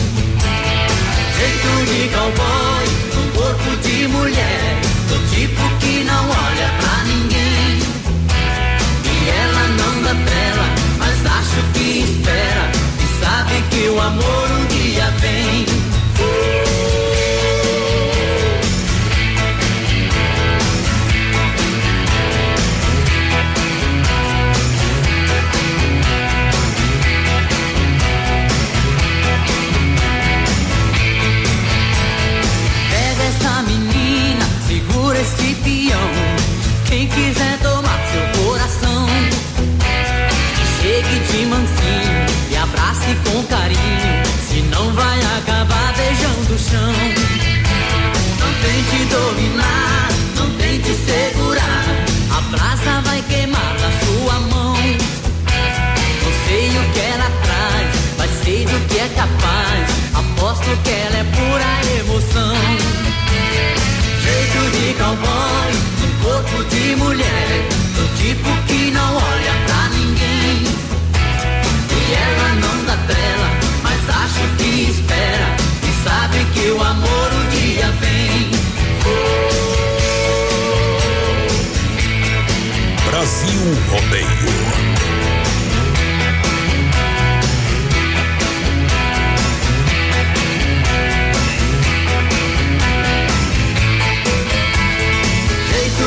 Jeito de cowboy, um corpo de mulher, do tipo que não olha pra ninguém. E ela não dá trela, mas acho que espera e sabe que o amor um dia vem. Carinho. Senão vai acabar beijando o chão. Rodeio.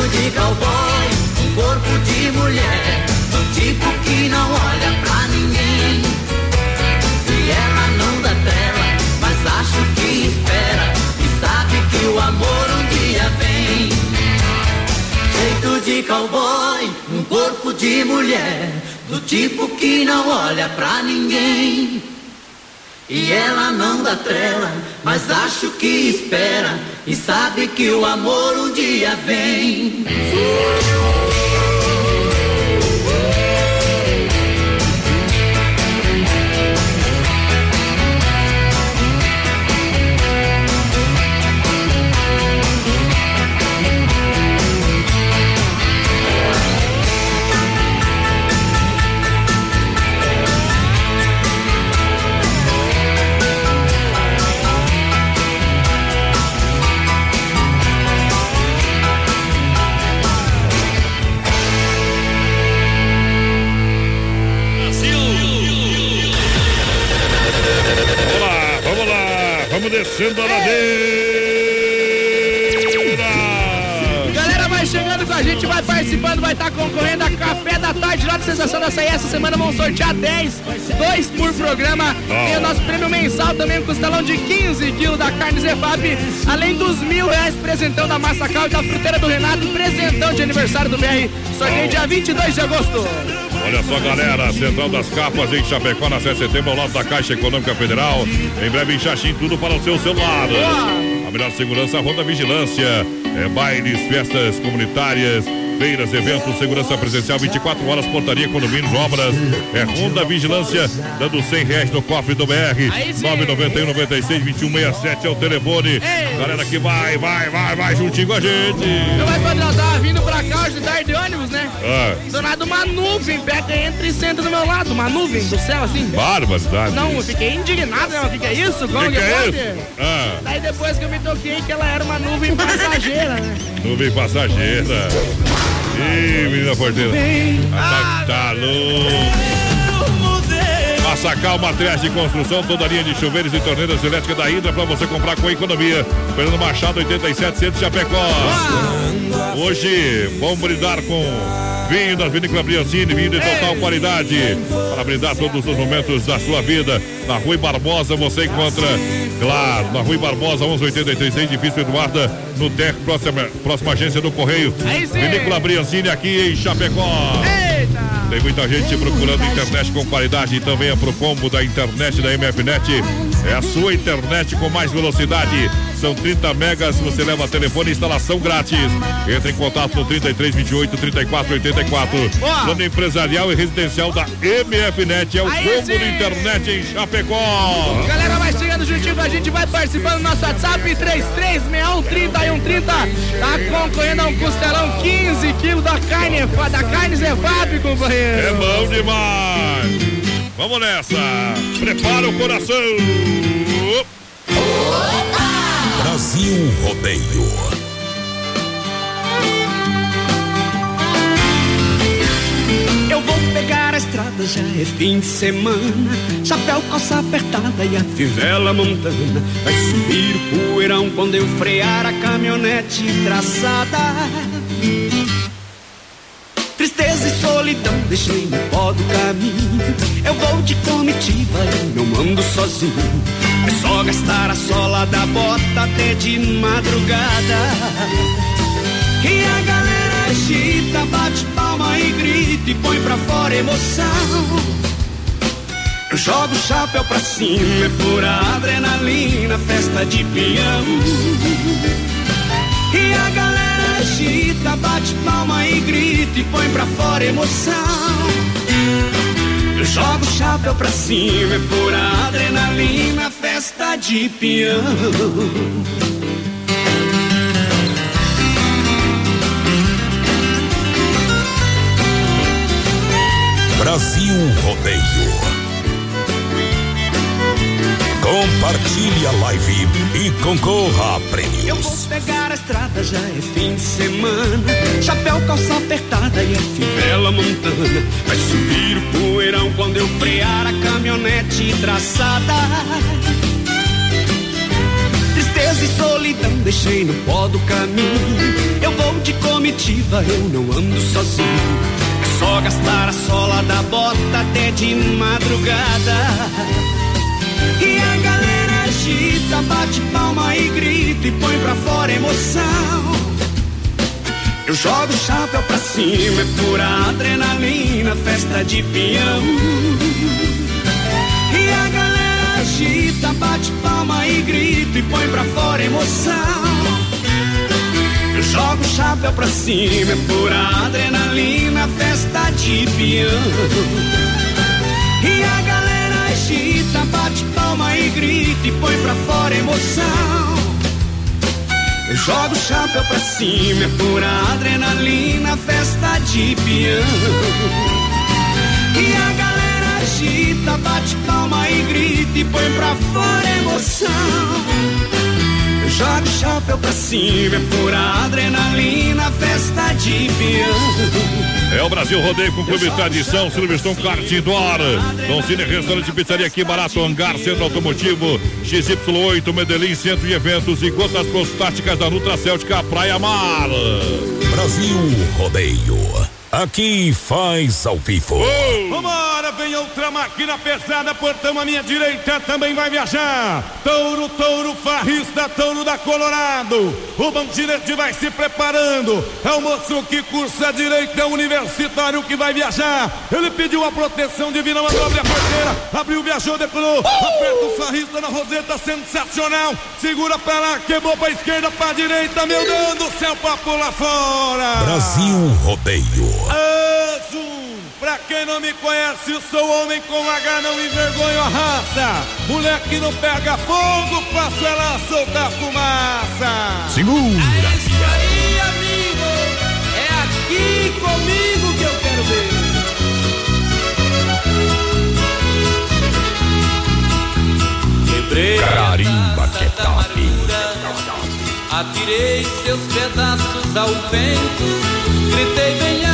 De cowboy, um corpo de mulher, do tipo que não olha pra ninguém. E ela não dá trela, mas acho que espera e sabe que o amor um dia vem. Jeito de cowboy, de mulher, do tipo que não olha pra ninguém. E ela não dá trela, mas acho que espera e sabe que o amor um dia vem. Vamos descendo a ladeira. A gente, vai participando, vai estar concorrendo a café da tarde lá do Sensação da Açaí. Essa semana vamos sortear 10, dois por programa. Tem o nosso prêmio mensal também, um costelão de 15 quilos da carne Zefap. Além dos mil reais, presentão da Massacal e da Fruteira do Renato, presentão de aniversário do BR. Sorteio dia 22 de agosto. Olha só, galera, Central das Capas em Chapecó, na 7 de setembro, ao lado da Caixa Econômica Federal. Em breve em Xaxim, tudo para o seu celular. A melhor segurança, Ronda Vigilância. É bailes, festas comunitárias, feiras, eventos, segurança presencial, 24 horas, portaria, condomínios, obras. É Ronda Vigilância, dando 100 reais no cofre do BR. 991 96 21 67 é o telefone. Galera que vai, vai, vai, vai juntinho com a gente. Eu vai padrão, tava vindo pra cá hoje de ônibus, né? Ah. Do nada uma nuvem pega, entra e senta do meu lado, uma nuvem do céu assim. Barbaridade. Não, eu fiquei indignado, né? O que, que é isso? Como Que que é pode? isso? Ah. Daí depois que eu me toquei que ela era uma nuvem passageira, né? Nuvem passageira. Ih, menina porteira. Ah, tá, tá. Massacal Materiais de Construção, toda a linha de chuveiros e torneiras elétricas da Hidra para você comprar com economia. Fernando Machado, 87 Centro Chapecó. Hoje vamos brindar com vinho das Vinícola Briancini, vinho de total qualidade. Para brindar todos os momentos da sua vida. Na Rui Barbosa você encontra, claro, na Rui Barbosa, 1183, edifício Eduarda, no TEC, próxima, próxima agência do Correio. Vinícola Briancini aqui em Chapecó. Tem muita gente procurando internet com qualidade e também a Procombo da internet da MFNet. É a sua internet com mais velocidade. São 30 megas, você leva telefone e instalação grátis. Entre em contato no 33 28 34 84. Plano empresarial e residencial da MFNet. É o Aí combo sim. de internet em Chapecó. Galera, vai chegando juntinho com a gente, vai participando do nosso WhatsApp 336130 Tá concorrendo a um costelão 15 quilos da carne, da carne Zefap, companheiro. É bom demais. Vamos nessa. Prepara o coração. Brasil Rodeio. Eu vou pegar a estrada, já é fim de semana. Chapéu, calça apertada e a fivela montana. Vai subir o poeirão quando eu frear a caminhonete traçada. Tristeza e solidão deixei no pó do caminho. Eu vou de comitiva e não ando sozinho. É só gastar a sola da bota até de madrugada. E a galera agita, bate palma e grita e põe pra fora emoção. Eu jogo o chapéu pra cima, é pura adrenalina, festa de peão. E a agita, bate palma e grita e põe pra fora emoção. Eu jogo o chapéu pra cima, é pura adrenalina, festa de peão. Brasil Rodeio. Compartilhe a live e concorra a Eu vou prêmios. pegar a estrada, já é fim de semana. Chapéu, calça apertada e a fivela montana. Vai subir o poeirão quando eu frear a caminhonete traçada. Tristeza e solidão deixei no pó do caminho. Eu vou de comitiva, eu não ando sozinho. É só gastar a sola da bota até de madrugada. E a galera agita, bate palma e grita e põe pra fora emoção. Eu jogo o chapéu pra cima, é pura adrenalina, festa de peão. E a galera agita, bate palma e grita e põe pra fora emoção. Eu jogo o chapéu pra cima, é pura adrenalina, festa de peão. E a agita, bate palma e grita e põe pra fora emoção. Eu jogo o chapéu pra cima, é pura adrenalina, festa de peão. E a galera agita, bate palma e grita e põe pra fora emoção. Joga o chapéu pra cima, é pura adrenalina, festa de peão. É o Brasil Rodeio com Clube Tradição, Silveston Cartidor. Dom Cine Restaurante Pizzaria aqui, Barato Hangar, Centro Automotivo, XY8, Medellín, Centro de Eventos e gotas prostáticas da Nutra Céltica Praia Mar. Brasil Rodeio. Aqui faz ao vivo. Vambora, vem outra máquina pesada, portão à minha direita também vai viajar. Touro, touro, farrista, touro da Colorado. O bandirete vai se preparando. É o moço que cursa a direita, é o universitário que vai viajar. Ele pediu a proteção divina, mandou abrir a porteira. Abriu, viajou, decolou. Aperta o farrista na roseta, sensacional. Segura pra lá, quebrou pra esquerda, pra direita. Meu Deus do céu, pra pular fora. Brasil Rodeio. Azul. Pra quem não me conhece, eu sou homem com H, não envergonho a raça. Moleque não pega fogo, faço ela soltar fumaça. Segura. É isso aí, amigo. É aqui comigo que eu quero ver. Quebrei Carimba que é top. Atirei seus pedaços ao vento, gritei bem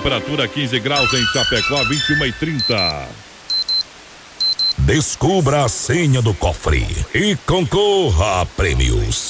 temperatura 15 graus em Chapecó, 21 e 30. Descubra a senha do cofre e concorra a prêmios.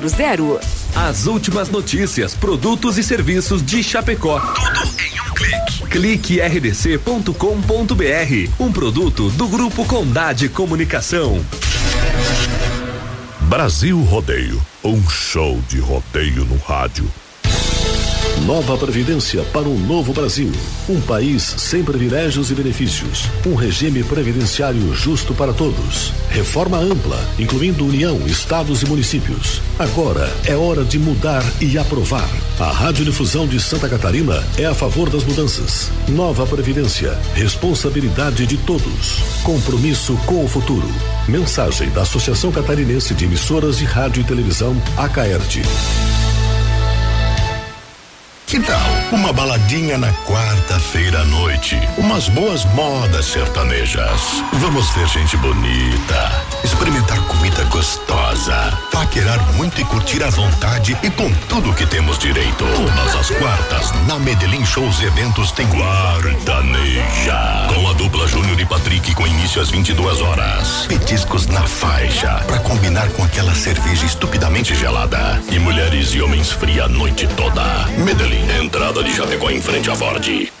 As últimas notícias, produtos e serviços de Chapecó. Tudo em um clique. Clique rdc.com.br. Um produto do Grupo Condade Comunicação. Brasil Rodeio, um show de rodeio no rádio. Nova Previdência para um novo Brasil. Um país sem privilégios e benefícios. Um regime previdenciário justo para todos. Reforma ampla, incluindo União, Estados e municípios. Agora é hora de mudar e aprovar. A Radiodifusão de Santa Catarina é a favor das mudanças. Nova Previdência. Responsabilidade de todos. Compromisso com o futuro. Mensagem da Associação Catarinense de Emissoras de Rádio e Televisão, Acaerte. Que tal uma baladinha na quarta-feira à noite? Umas boas modas sertanejas. Vamos ver gente bonita, experimentar comida gostosa, paquerar muito e curtir à vontade e com tudo que temos direito. Todas as quartas, na Medellín Shows e Eventos tem Quartaneja. Com a dupla Júnior e Patrick com início às 22 horas. Petiscos na faixa, para combinar com aquela cerveja estupidamente gelada. E mulheres e homens fria a noite toda. Medellín. Entrada de Chapecó em frente à Ford.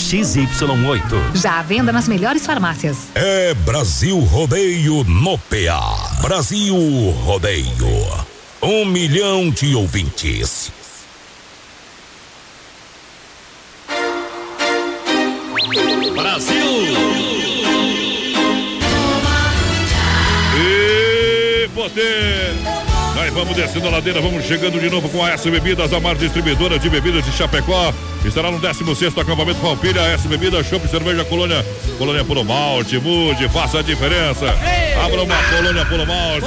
XY8. Já à venda nas melhores farmácias. É Brasil Rodeio no PA. Brasil Rodeio. Um milhão de ouvintes. E você. Vamos descendo a ladeira, vamos chegando de novo com a S Bebidas, a maior distribuidora de bebidas de Chapecó. Estará no 16 acampamento Palpilha, S Bebidas, Chopp Cerveja Colônia, Colônia Puro Malte, mude, faça a diferença. Abra uma Colônia Puro Malte.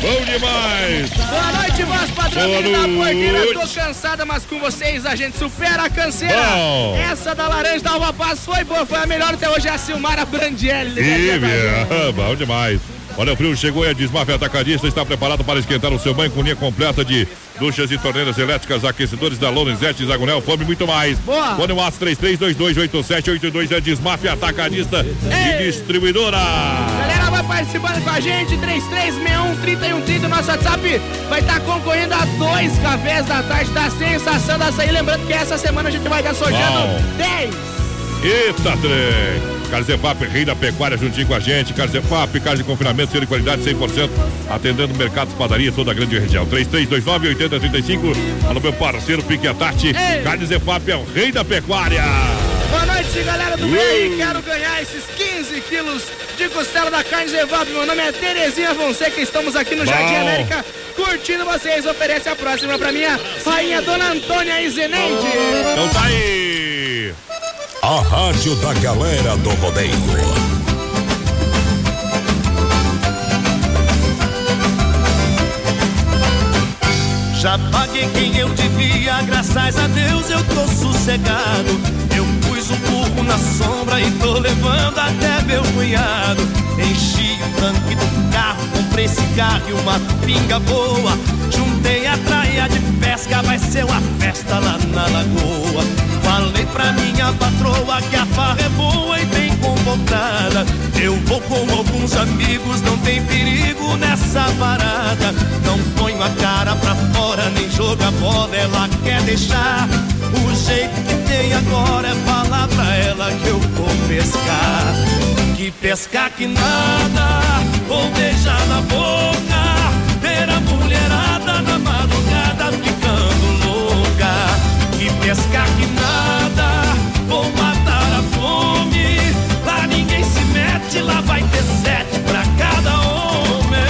Bom demais. Boa noite, voz padrão Boa da porteira. Tô noite. cansada, mas com vocês a gente supera a canseira. Bom. Essa da laranja da uva paz foi boa, foi a melhor até hoje, é a Silmara Brandielli. Ih, minha, bom demais. Olha, o frio chegou e a Desmafia Atacadista está preparado para esquentar o seu banho com linha completa de duchas e torneiras elétricas, aquecedores da Lorenzetti, Zagonel, Fome e muito mais. Boa. Fone o 33228782 é Desmafia Atacadista e Distribuidora. Galera, vai participando com a gente, 3361-3130, nosso WhatsApp vai estar concorrendo a dois cafés da tarde da sensação da açaí. Lembrando que essa semana a gente vai estar sorteando Bom. 10. Eita, trem! Carzefap, rei da pecuária, juntinho com a gente. Carzefap, carne de confinamento, de qualidade 100%. Atendendo mercados, padaria, toda a grande região. 3329-8035. Alô, meu parceiro Pique Atati. Carne Zefap é o rei da pecuária. Boa noite, galera do meio. Quero ganhar esses 15 quilos de costela da carne Zevap. Meu nome é Terezinha Fonseca. Estamos aqui no Bom. Jardim América curtindo vocês. Oferece a próxima pra minha rainha Dona Antônia Izeneide. Então tá aí. A rádio da galera do rodeio. Já paguei quem eu devia, graças a Deus eu tô sossegado. Eu pus um burro na sombra e tô levando até meu cunhado. Enchi o tanque do carro, comprei cigarro e uma pinga boa. Juntei a traia de pesca, vai ser uma festa lá na lagoa. Falei pra minha patroa que a farra é boa e bem comportada. Eu vou com alguns amigos, não tem perigo nessa parada. Não ponho a cara pra fora, nem joga bola, ela quer deixar. O jeito que tem agora é falar pra ela que eu vou pescar. Que pescar que nada, vou beijar na boca. Ver a mulherada na madrugada ficando louca. Que pescar que lá vai ter sete pra cada homem.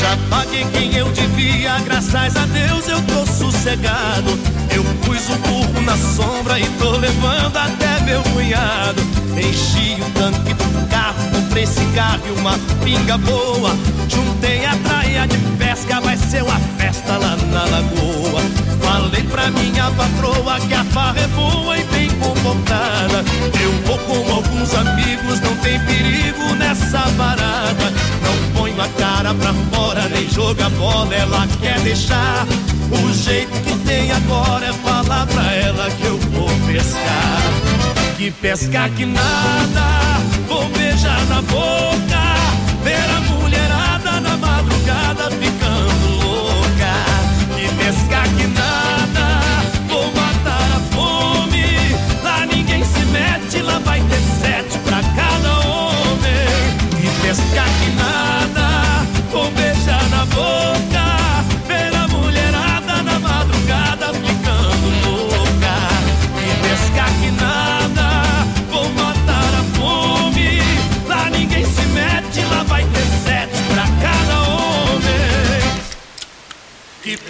Já paguei quem eu devia, graças a Deus eu tô sossegado. Eu pus o na sombra e tô levando até meu cunhado. Enchi o tanque do carro, comprei cigarro e uma pinga boa. Juntei a traia de pesca, vai ser uma festa lá na lagoa. Falei pra minha patroa que a farra é boa e bem Eu vou com alguns amigos, não tem perigo nessa parada. Não ponho a cara pra fora, nem joga bola, ela quer deixar. O jeito que tem agora é falar pra ela que eu vou pescar. Que pescar que nada, vou beijar na boca.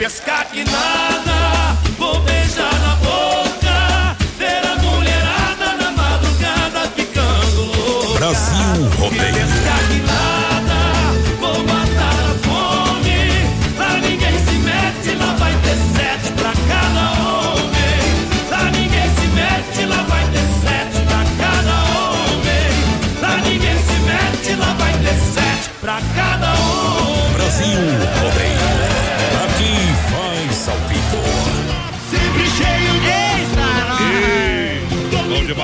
Pescar que nada, vou beijar na boca. Ver a mulherada na madrugada ficando louca. Brasil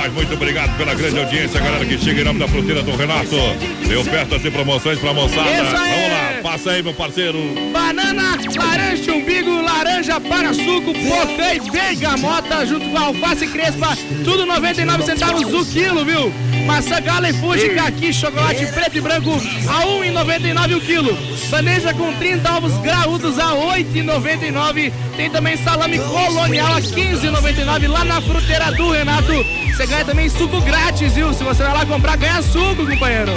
demais, muito obrigado pela grande audiência, galera que chega em nome da fruteira do Renato. Tem ofertas e promoções pra moçada. Isso aí. Vamos lá, passa aí, meu parceiro. Banana, laranja, umbigo, laranja, para suco, e bergamota, junto com alface crespa, tudo 99 centavos o quilo, viu? Maçã gala e fuji, caqui, chocolate preto e branco a 1,99 o quilo. Bandeja com 30 ovos graúdos a 8,99. Tem também salame colonial a 15,99 lá na fruteira do Renato. Você ganha também suco grátis, viu? Se você vai lá comprar, ganha suco, companheiro.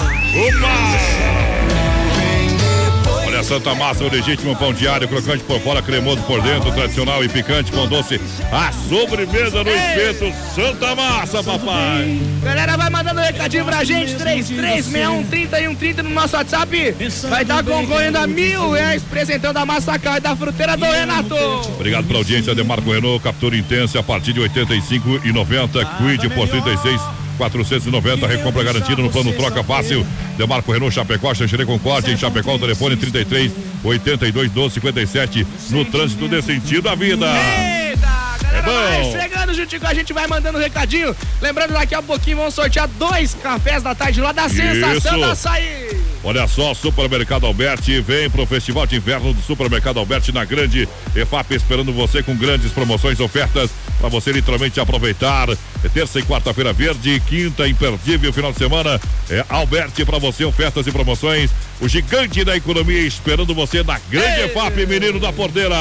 Olha, Santa Massa, o legítimo pão diário, crocante por fora, cremoso por dentro, tradicional e picante, pão doce. A sobremesa no espeto, Santa Massa, papai. Galera, vai mandando um recadinho pra gente, 3361-3130 no nosso WhatsApp. Vai estar concorrendo a mil reais, apresentando a Massacal da fruteira do Renato. Obrigado pela audiência, Demarco Renault, captura intensa a partir de 85 e 90, Quid por 36 490, recompra garantida no plano troca fácil. Demarco Renault Chapecó, Xanxerê Concorde, em Chapecó, o telefone 33 82 12 57, no trânsito desse sentido da vida. É bom. chegando juntinho com a gente, vai mandando um recadinho. Lembrando, daqui a pouquinho vamos sortear dois cafés da tarde lá da Sensação da Açaí. Olha só, Supermercado Alberti, vem pro Festival de Inverno do Supermercado Alberti na grande EFAP, esperando você com grandes promoções, ofertas para você literalmente aproveitar. É terça e quarta-feira verde, quinta imperdível final de semana. É Alberti para você, ofertas e promoções. O gigante da economia esperando você na grande EFAP, menino da porteira.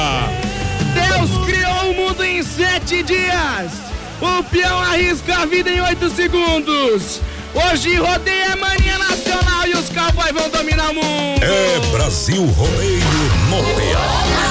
Deus criou o mundo em sete dias. O peão arrisca a vida em oito segundos. Hoje rodeia a mania nacional e os cowboys vão dominar o mundo. É Brasil Rodeio no PA.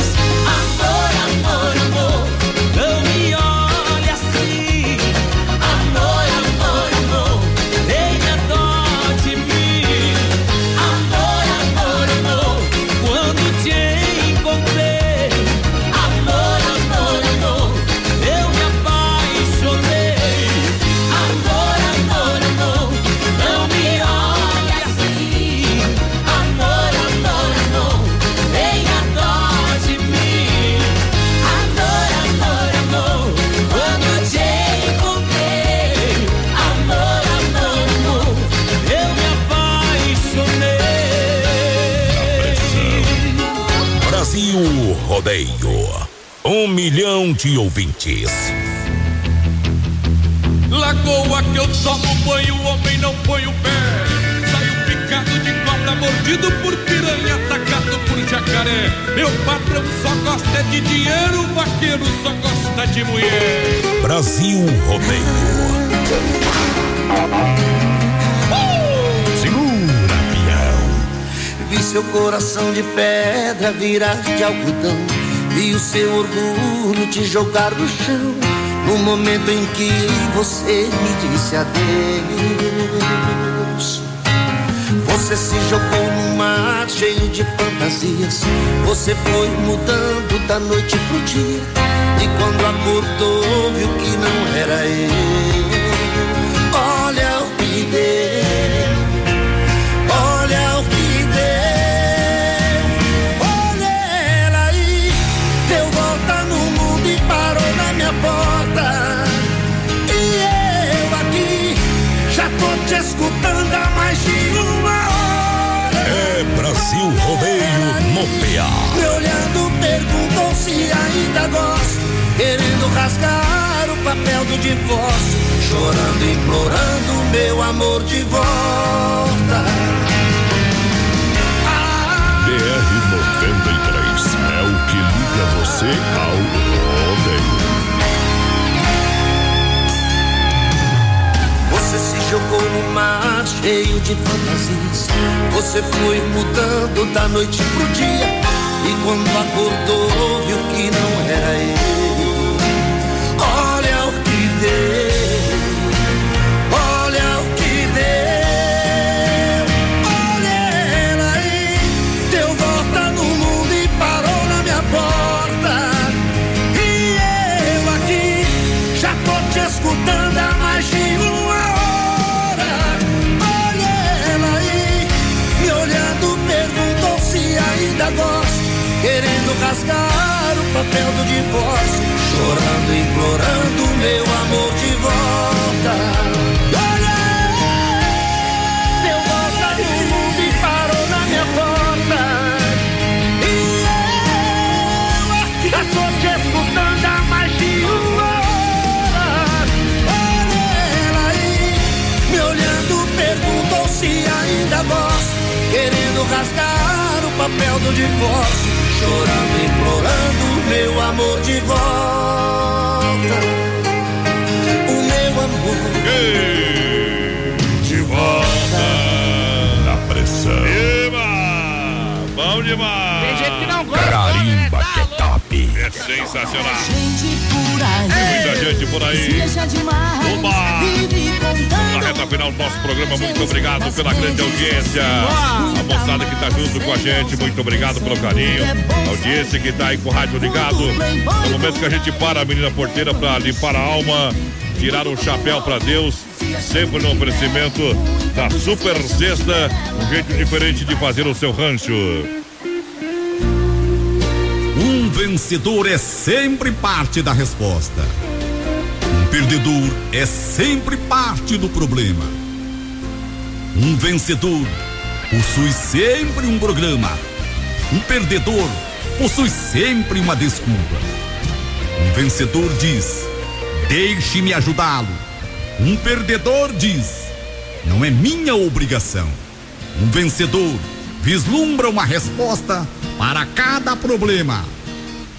Milhão de ouvintes. Lagoa que eu tomo banho, o homem não põe o pé. Saio picado de cobra, mordido por piranha, atacado por jacaré. Meu patrão só gosta de dinheiro, o vaqueiro só gosta de mulher. Brasil Rodeio. Segura, peão. Vi seu coração de pedra virar de algodão. Vi o seu orgulho te jogar no chão. No momento em que você me disse adeus. Você se jogou no mar cheio de fantasias. Você foi mudando da noite pro dia. E quando acordou, viu que não era eu. Me olhando, perguntou se ainda gosto. Querendo rasgar o papel do divórcio. Chorando, implorando meu amor de volta. BR 93 é o que liga você ao rodeio. Você se jogou no mar cheio de fantasias. Você foi mudando da noite pro dia. E quando acordou, viu que não era eu. Olha o que deu. Divórcio, chorando, implorando meu amor de volta. Olha, seu volta no mundo parou na minha porta. E eu aqui tô te escutando de uma hora. Olha ela aí, me olhando, perguntou se ainda gosto, querendo rasgar o papel do divórcio, chorando, implorando meu amor de volta. O meu amor de volta. Na pressão. Eba! Bom demais! Sensacional. Muita gente por aí. Oba! Na reta final do nosso programa, muito obrigado pela grande audiência. A moçada que tá junto com a gente, muito obrigado pelo carinho. A audiência que tá aí com o rádio ligado. No momento que a gente para a menina porteira pra limpar a alma, tirar o chapéu pra Deus. Sempre no oferecimento da Super Sexta, um jeito diferente de fazer o seu rancho. Vencedor é sempre parte da resposta. Um perdedor é sempre parte do problema. Um vencedor possui sempre um programa. Um perdedor possui sempre uma desculpa. Um vencedor diz: Deixe-me ajudá-lo. Um perdedor diz: Não é minha obrigação. Um vencedor vislumbra uma resposta para cada problema.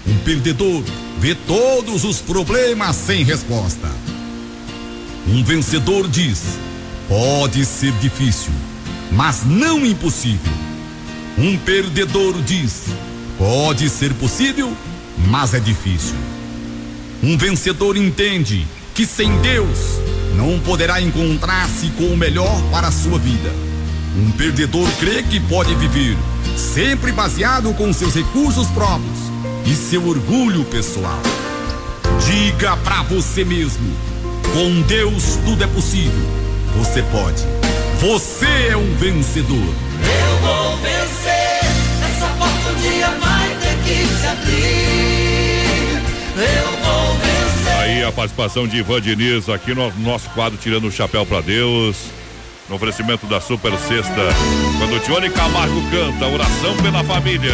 Um perdedor vê todos os problemas sem resposta. Um vencedor diz: pode ser difícil, mas não impossível. Um perdedor diz: pode ser possível, mas é difícil. Um vencedor entende que sem Deus não poderá encontrar-se com o melhor para a sua vida. Um perdedor crê que pode viver sempre baseado com seus recursos próprios e seu orgulho pessoal. Diga pra você mesmo: com Deus tudo é possível. Você pode. Você é um vencedor. Eu vou vencer. Essa porta um dia vai ter que se abrir. Eu vou vencer. Aí a participação de Ivan Diniz aqui no nosso quadro Tirando o Chapéu pra Deus. No oferecimento da Super Sexta. Quando Johnny Camargo canta Oração pela Família.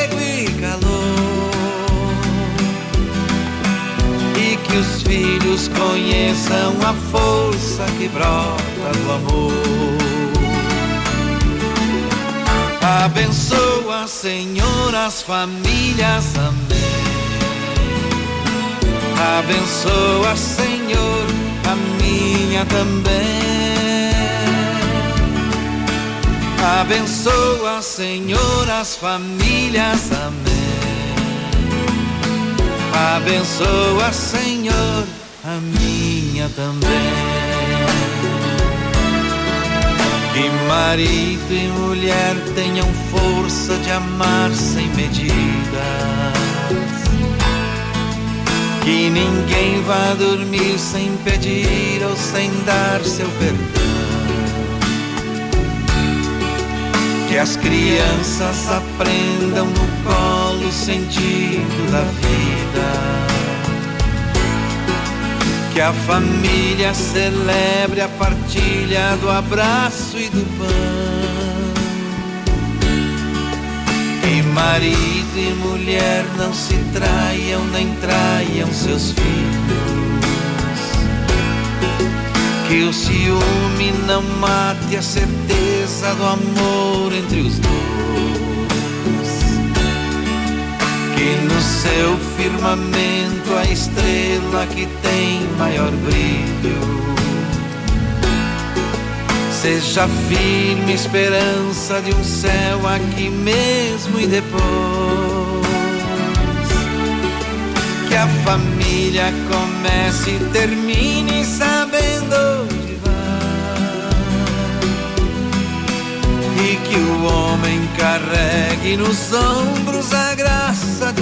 e que os filhos conheçam a força que brota do amor. Abençoa, Senhor, as famílias, amém. Abençoa, Senhor, a minha também. Abençoa, Senhor, as famílias, amém. Abençoa, Senhor, a minha também. Que marido e mulher tenham força de amar sem medidas. Que ninguém vá dormir sem pedir ou sem dar seu perdão. Que as crianças aprendam no colo o sentido da vida. Que a família celebre a partilha do abraço e do pão. Que marido e mulher não se traiam nem traiam seus filhos. Que o ciúme não mate a certeza do amor entre os dois. Que no seu firmamento a estrela que tem maior brilho seja firme esperança de um céu aqui mesmo e depois. Que a família comece e termine sabendo onde vai. E que o homem carregue nos ombros a graça de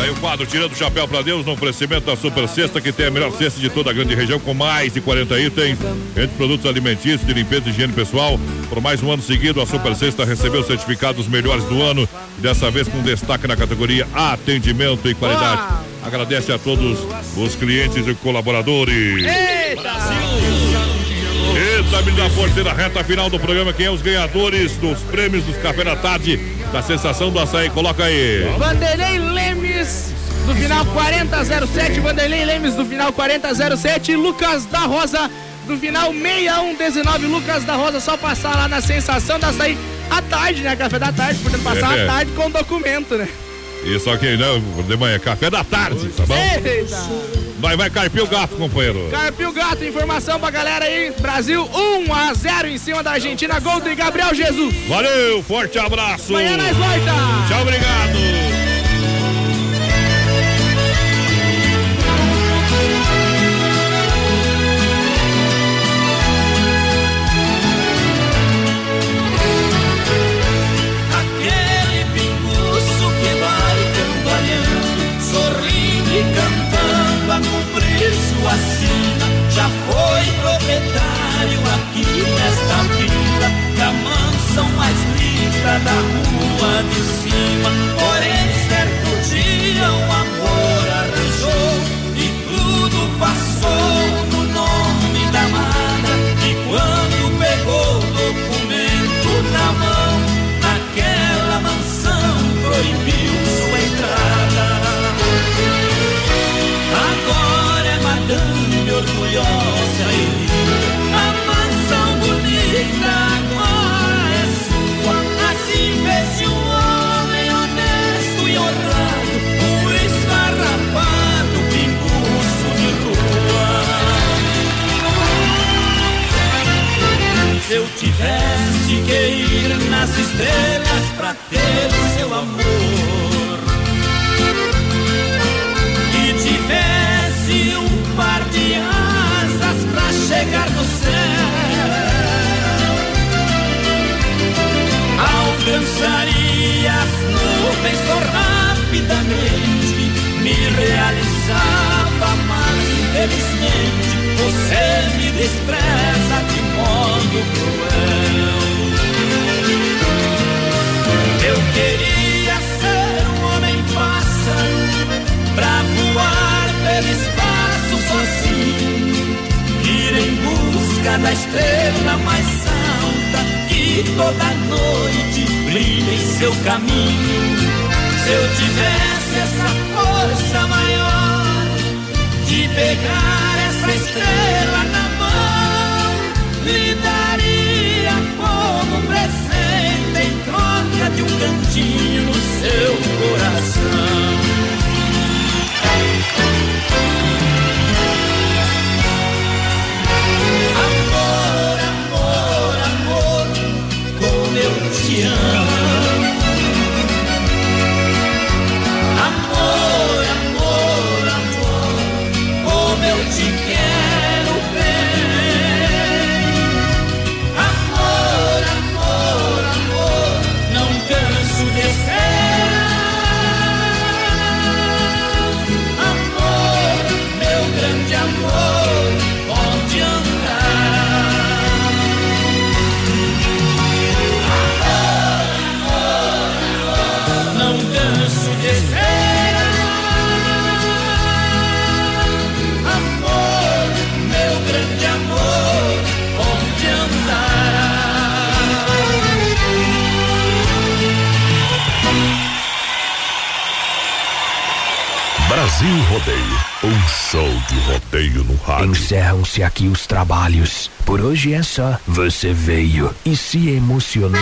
Aí o quadro Tirando o Chapéu para Deus no oferecimento da Super Sexta, que tem a melhor cesta de toda a grande região, com mais de 40 itens, entre produtos alimentícios, de limpeza e higiene pessoal. Por mais um ano seguido, a Super Sexta recebeu o certificado dos melhores do ano, dessa vez com destaque na categoria Atendimento e Qualidade. Agradece a todos os clientes e colaboradores. Eita, menina porteira, reta final do programa. Quem é os ganhadores dos prêmios dos Café da Tarde da Sensação do Açaí? Coloca aí. Vanderlei Lemes do final 4007, Vanderlei Lemes do final 4007, Lucas da Rosa do final 6119, Lucas da Rosa, só passar lá na sensação da açaí à tarde, né? Café da tarde, portanto passar É. à tarde com documento, né? Isso aqui, né? De manhã, café da tarde, tá bom? Eita! Vai, vai carpir o gato, companheiro. Carpio Gato, informação pra galera aí. Brasil 1 a 0 em cima da Argentina, gol de Gabriel Jesus. Valeu, forte abraço. Amanhã nós volta. Tchau, obrigado. Da rua de cima. Porém, certo dia o amor arranjou e tudo passou tivesse que ir nas estrelas pra ter seu amor. E tivesse um par de asas pra chegar no céu, alcançaria as nuvens tão rapidamente, me realizava, mas infelizmente você me despreza de modo cruel. Eu queria ser um homem pássaro pra voar pelo espaço sozinho, ir em busca da estrela mais alta que toda noite brilha em seu caminho. Se eu tivesse essa força maior de pegar essa estrela na lhe daria como presente em troca de um cantinho no seu coração. Amor, amor, amor, como eu te amo. Brasil Rodeio, um show de rodeio no rádio. Encerram-se aqui os trabalhos. Por hoje é só. Você veio e se emocionou.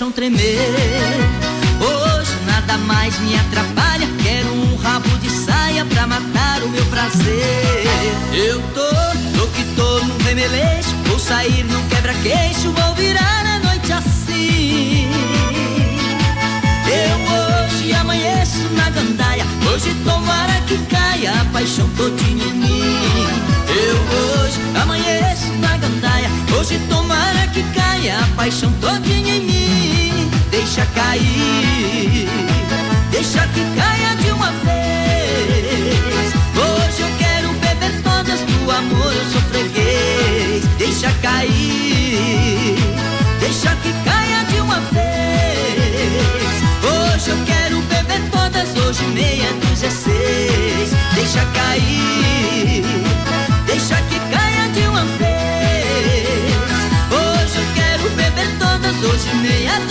Chão tremer. Hoje nada mais me atrapalha. Quero um rabo de saia pra matar o meu prazer. Eu tô, tô que tô num remeleixo. Vou sair num quebra-queixo, vou virar a noite assim. Eu hoje amanheço na gandaia Hoje tomara que caia a paixão todinha em mim Eu hoje amanheço na gandaia Hoje tomara que caia a paixão todinha em mim Deixa cair. Deixa que caia de uma vez. Hoje eu quero beber todas do amor eu sou freguês. Deixa cair. Deixa que caia de uma vez. Hoje eu quero beber todas, hoje meia dezesseis. Deixa cair, deixa que caia de uma vez. Hoje eu quero beber todas, hoje meia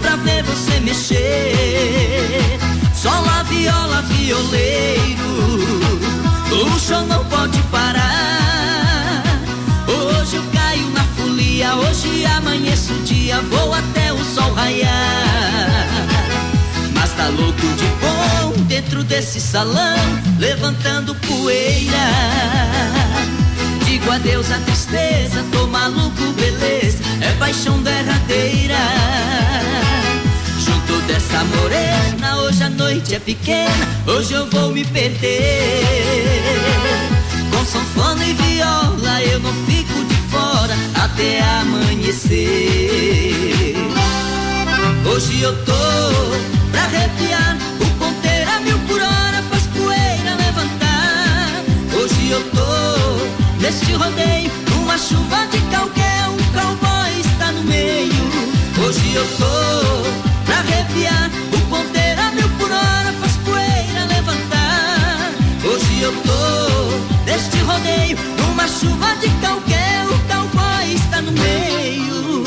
pra ver você mexer. Só a viola, violeiro, o show não pode parar. Hoje eu caio na folia, hoje amanheço o dia, vou até o sol raiar. Mas tá louco de bom dentro desse salão, levantando poeira. Digo adeus à tristeza, tô maluco, beleza, é paixão derradeira. Junto dessa morena, hoje a noite é pequena, hoje eu vou me perder. Com sanfona e viola eu não fico de fora até amanhecer. Hoje eu tô pra arrepiar, o ponteiro a mil por hora faz poeira levantar. Hoje eu tô neste rodeio, numa chuva de calqué, Hoje eu tô pra arrepiar, o ponteiro a mil por hora faz poeira levantar. Hoje eu tô neste rodeio, numa chuva de calqué, o cowboy está no meio.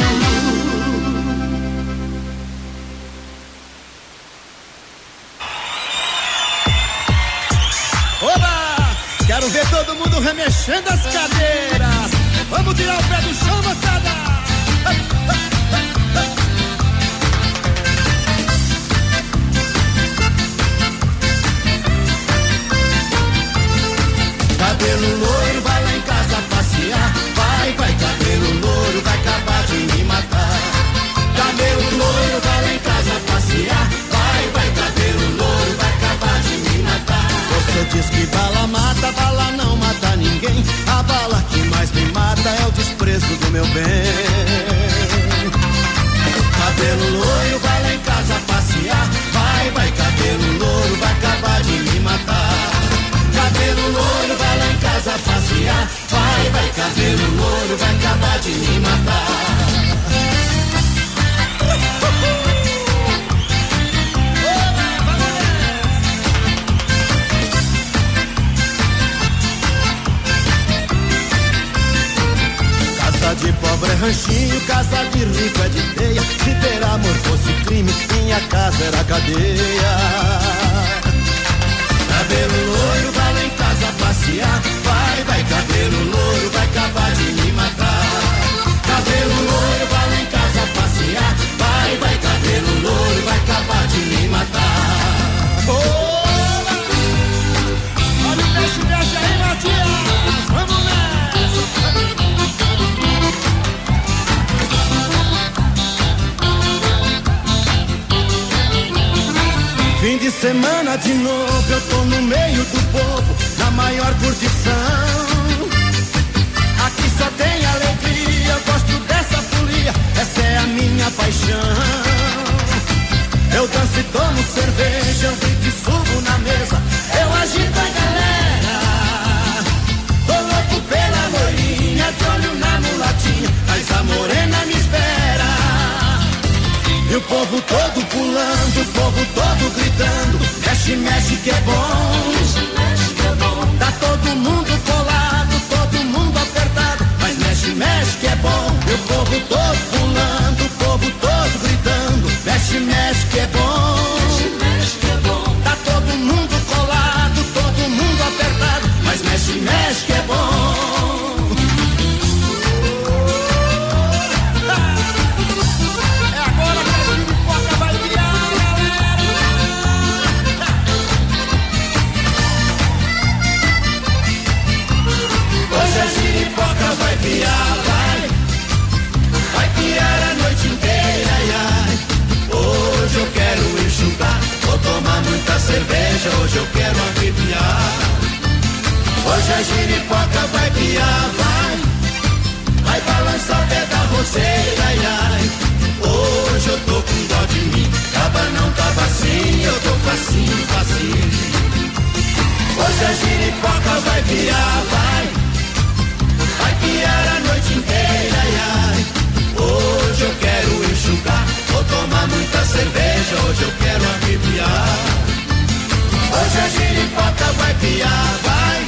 Oba! Quero ver todo mundo remexendo as cadeiras. Vamos tirar o pé do chão, meu bem. Cabelo loiro, vai lá em casa passear. Vai, vai, cabelo loiro, vai acabar de me matar. Cabelo loiro, vai lá em casa passear. Vai, vai, cabelo loiro, vai acabar de me matar. Pobre é ranchinho, casa de rico é de teia. Se ter amor fosse crime, minha casa era cadeia. Cabelo loiro, vai lá em casa passear. Vai, vai, cabelo loiro, vai acabar de me matar. Cabelo loiro, vai lá em casa passear. Vai, vai, cabelo loiro, vai acabar de me matar. Olha semana de novo, eu tô no meio do povo, na maior curtição. Aqui só tem alegria, eu gosto dessa folia, essa é a minha paixão. Eu danço e tomo cerveja, eu grito e subo na mesa, eu agito o povo todo gritando, mexe, mexe que é bom. Tá todo mundo colado, todo mundo apertado, mas mexe, mexe que é bom. O povo todo pulando, o povo todo gritando, mexe, mexe que é bom. Giripoca vai vai. Piar a noite inteira, ai, ai. Hoje eu quero enxugar, vou tomar muita cerveja, hoje eu quero arrepiar. Hoje a giripoca vai piar, vai. Vai balançar pé da roceira, ai, ai. Hoje eu tô com dó de mim, tava não tava assim, eu tô facinho, facinho. Hoje a giripoca vai piar, vai. Vai piar a noite inteira, ai, ai. Hoje eu quero enxugar, vou tomar muita cerveja, hoje eu quero arrepiar. Hoje a giripoca vai piar, vai.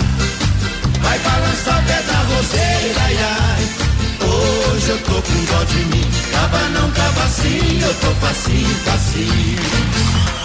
Vai balançar o pé da roseira, ai, ai. Hoje eu tô com dó de mim, tava não tava assim, eu tô facinho, facinho.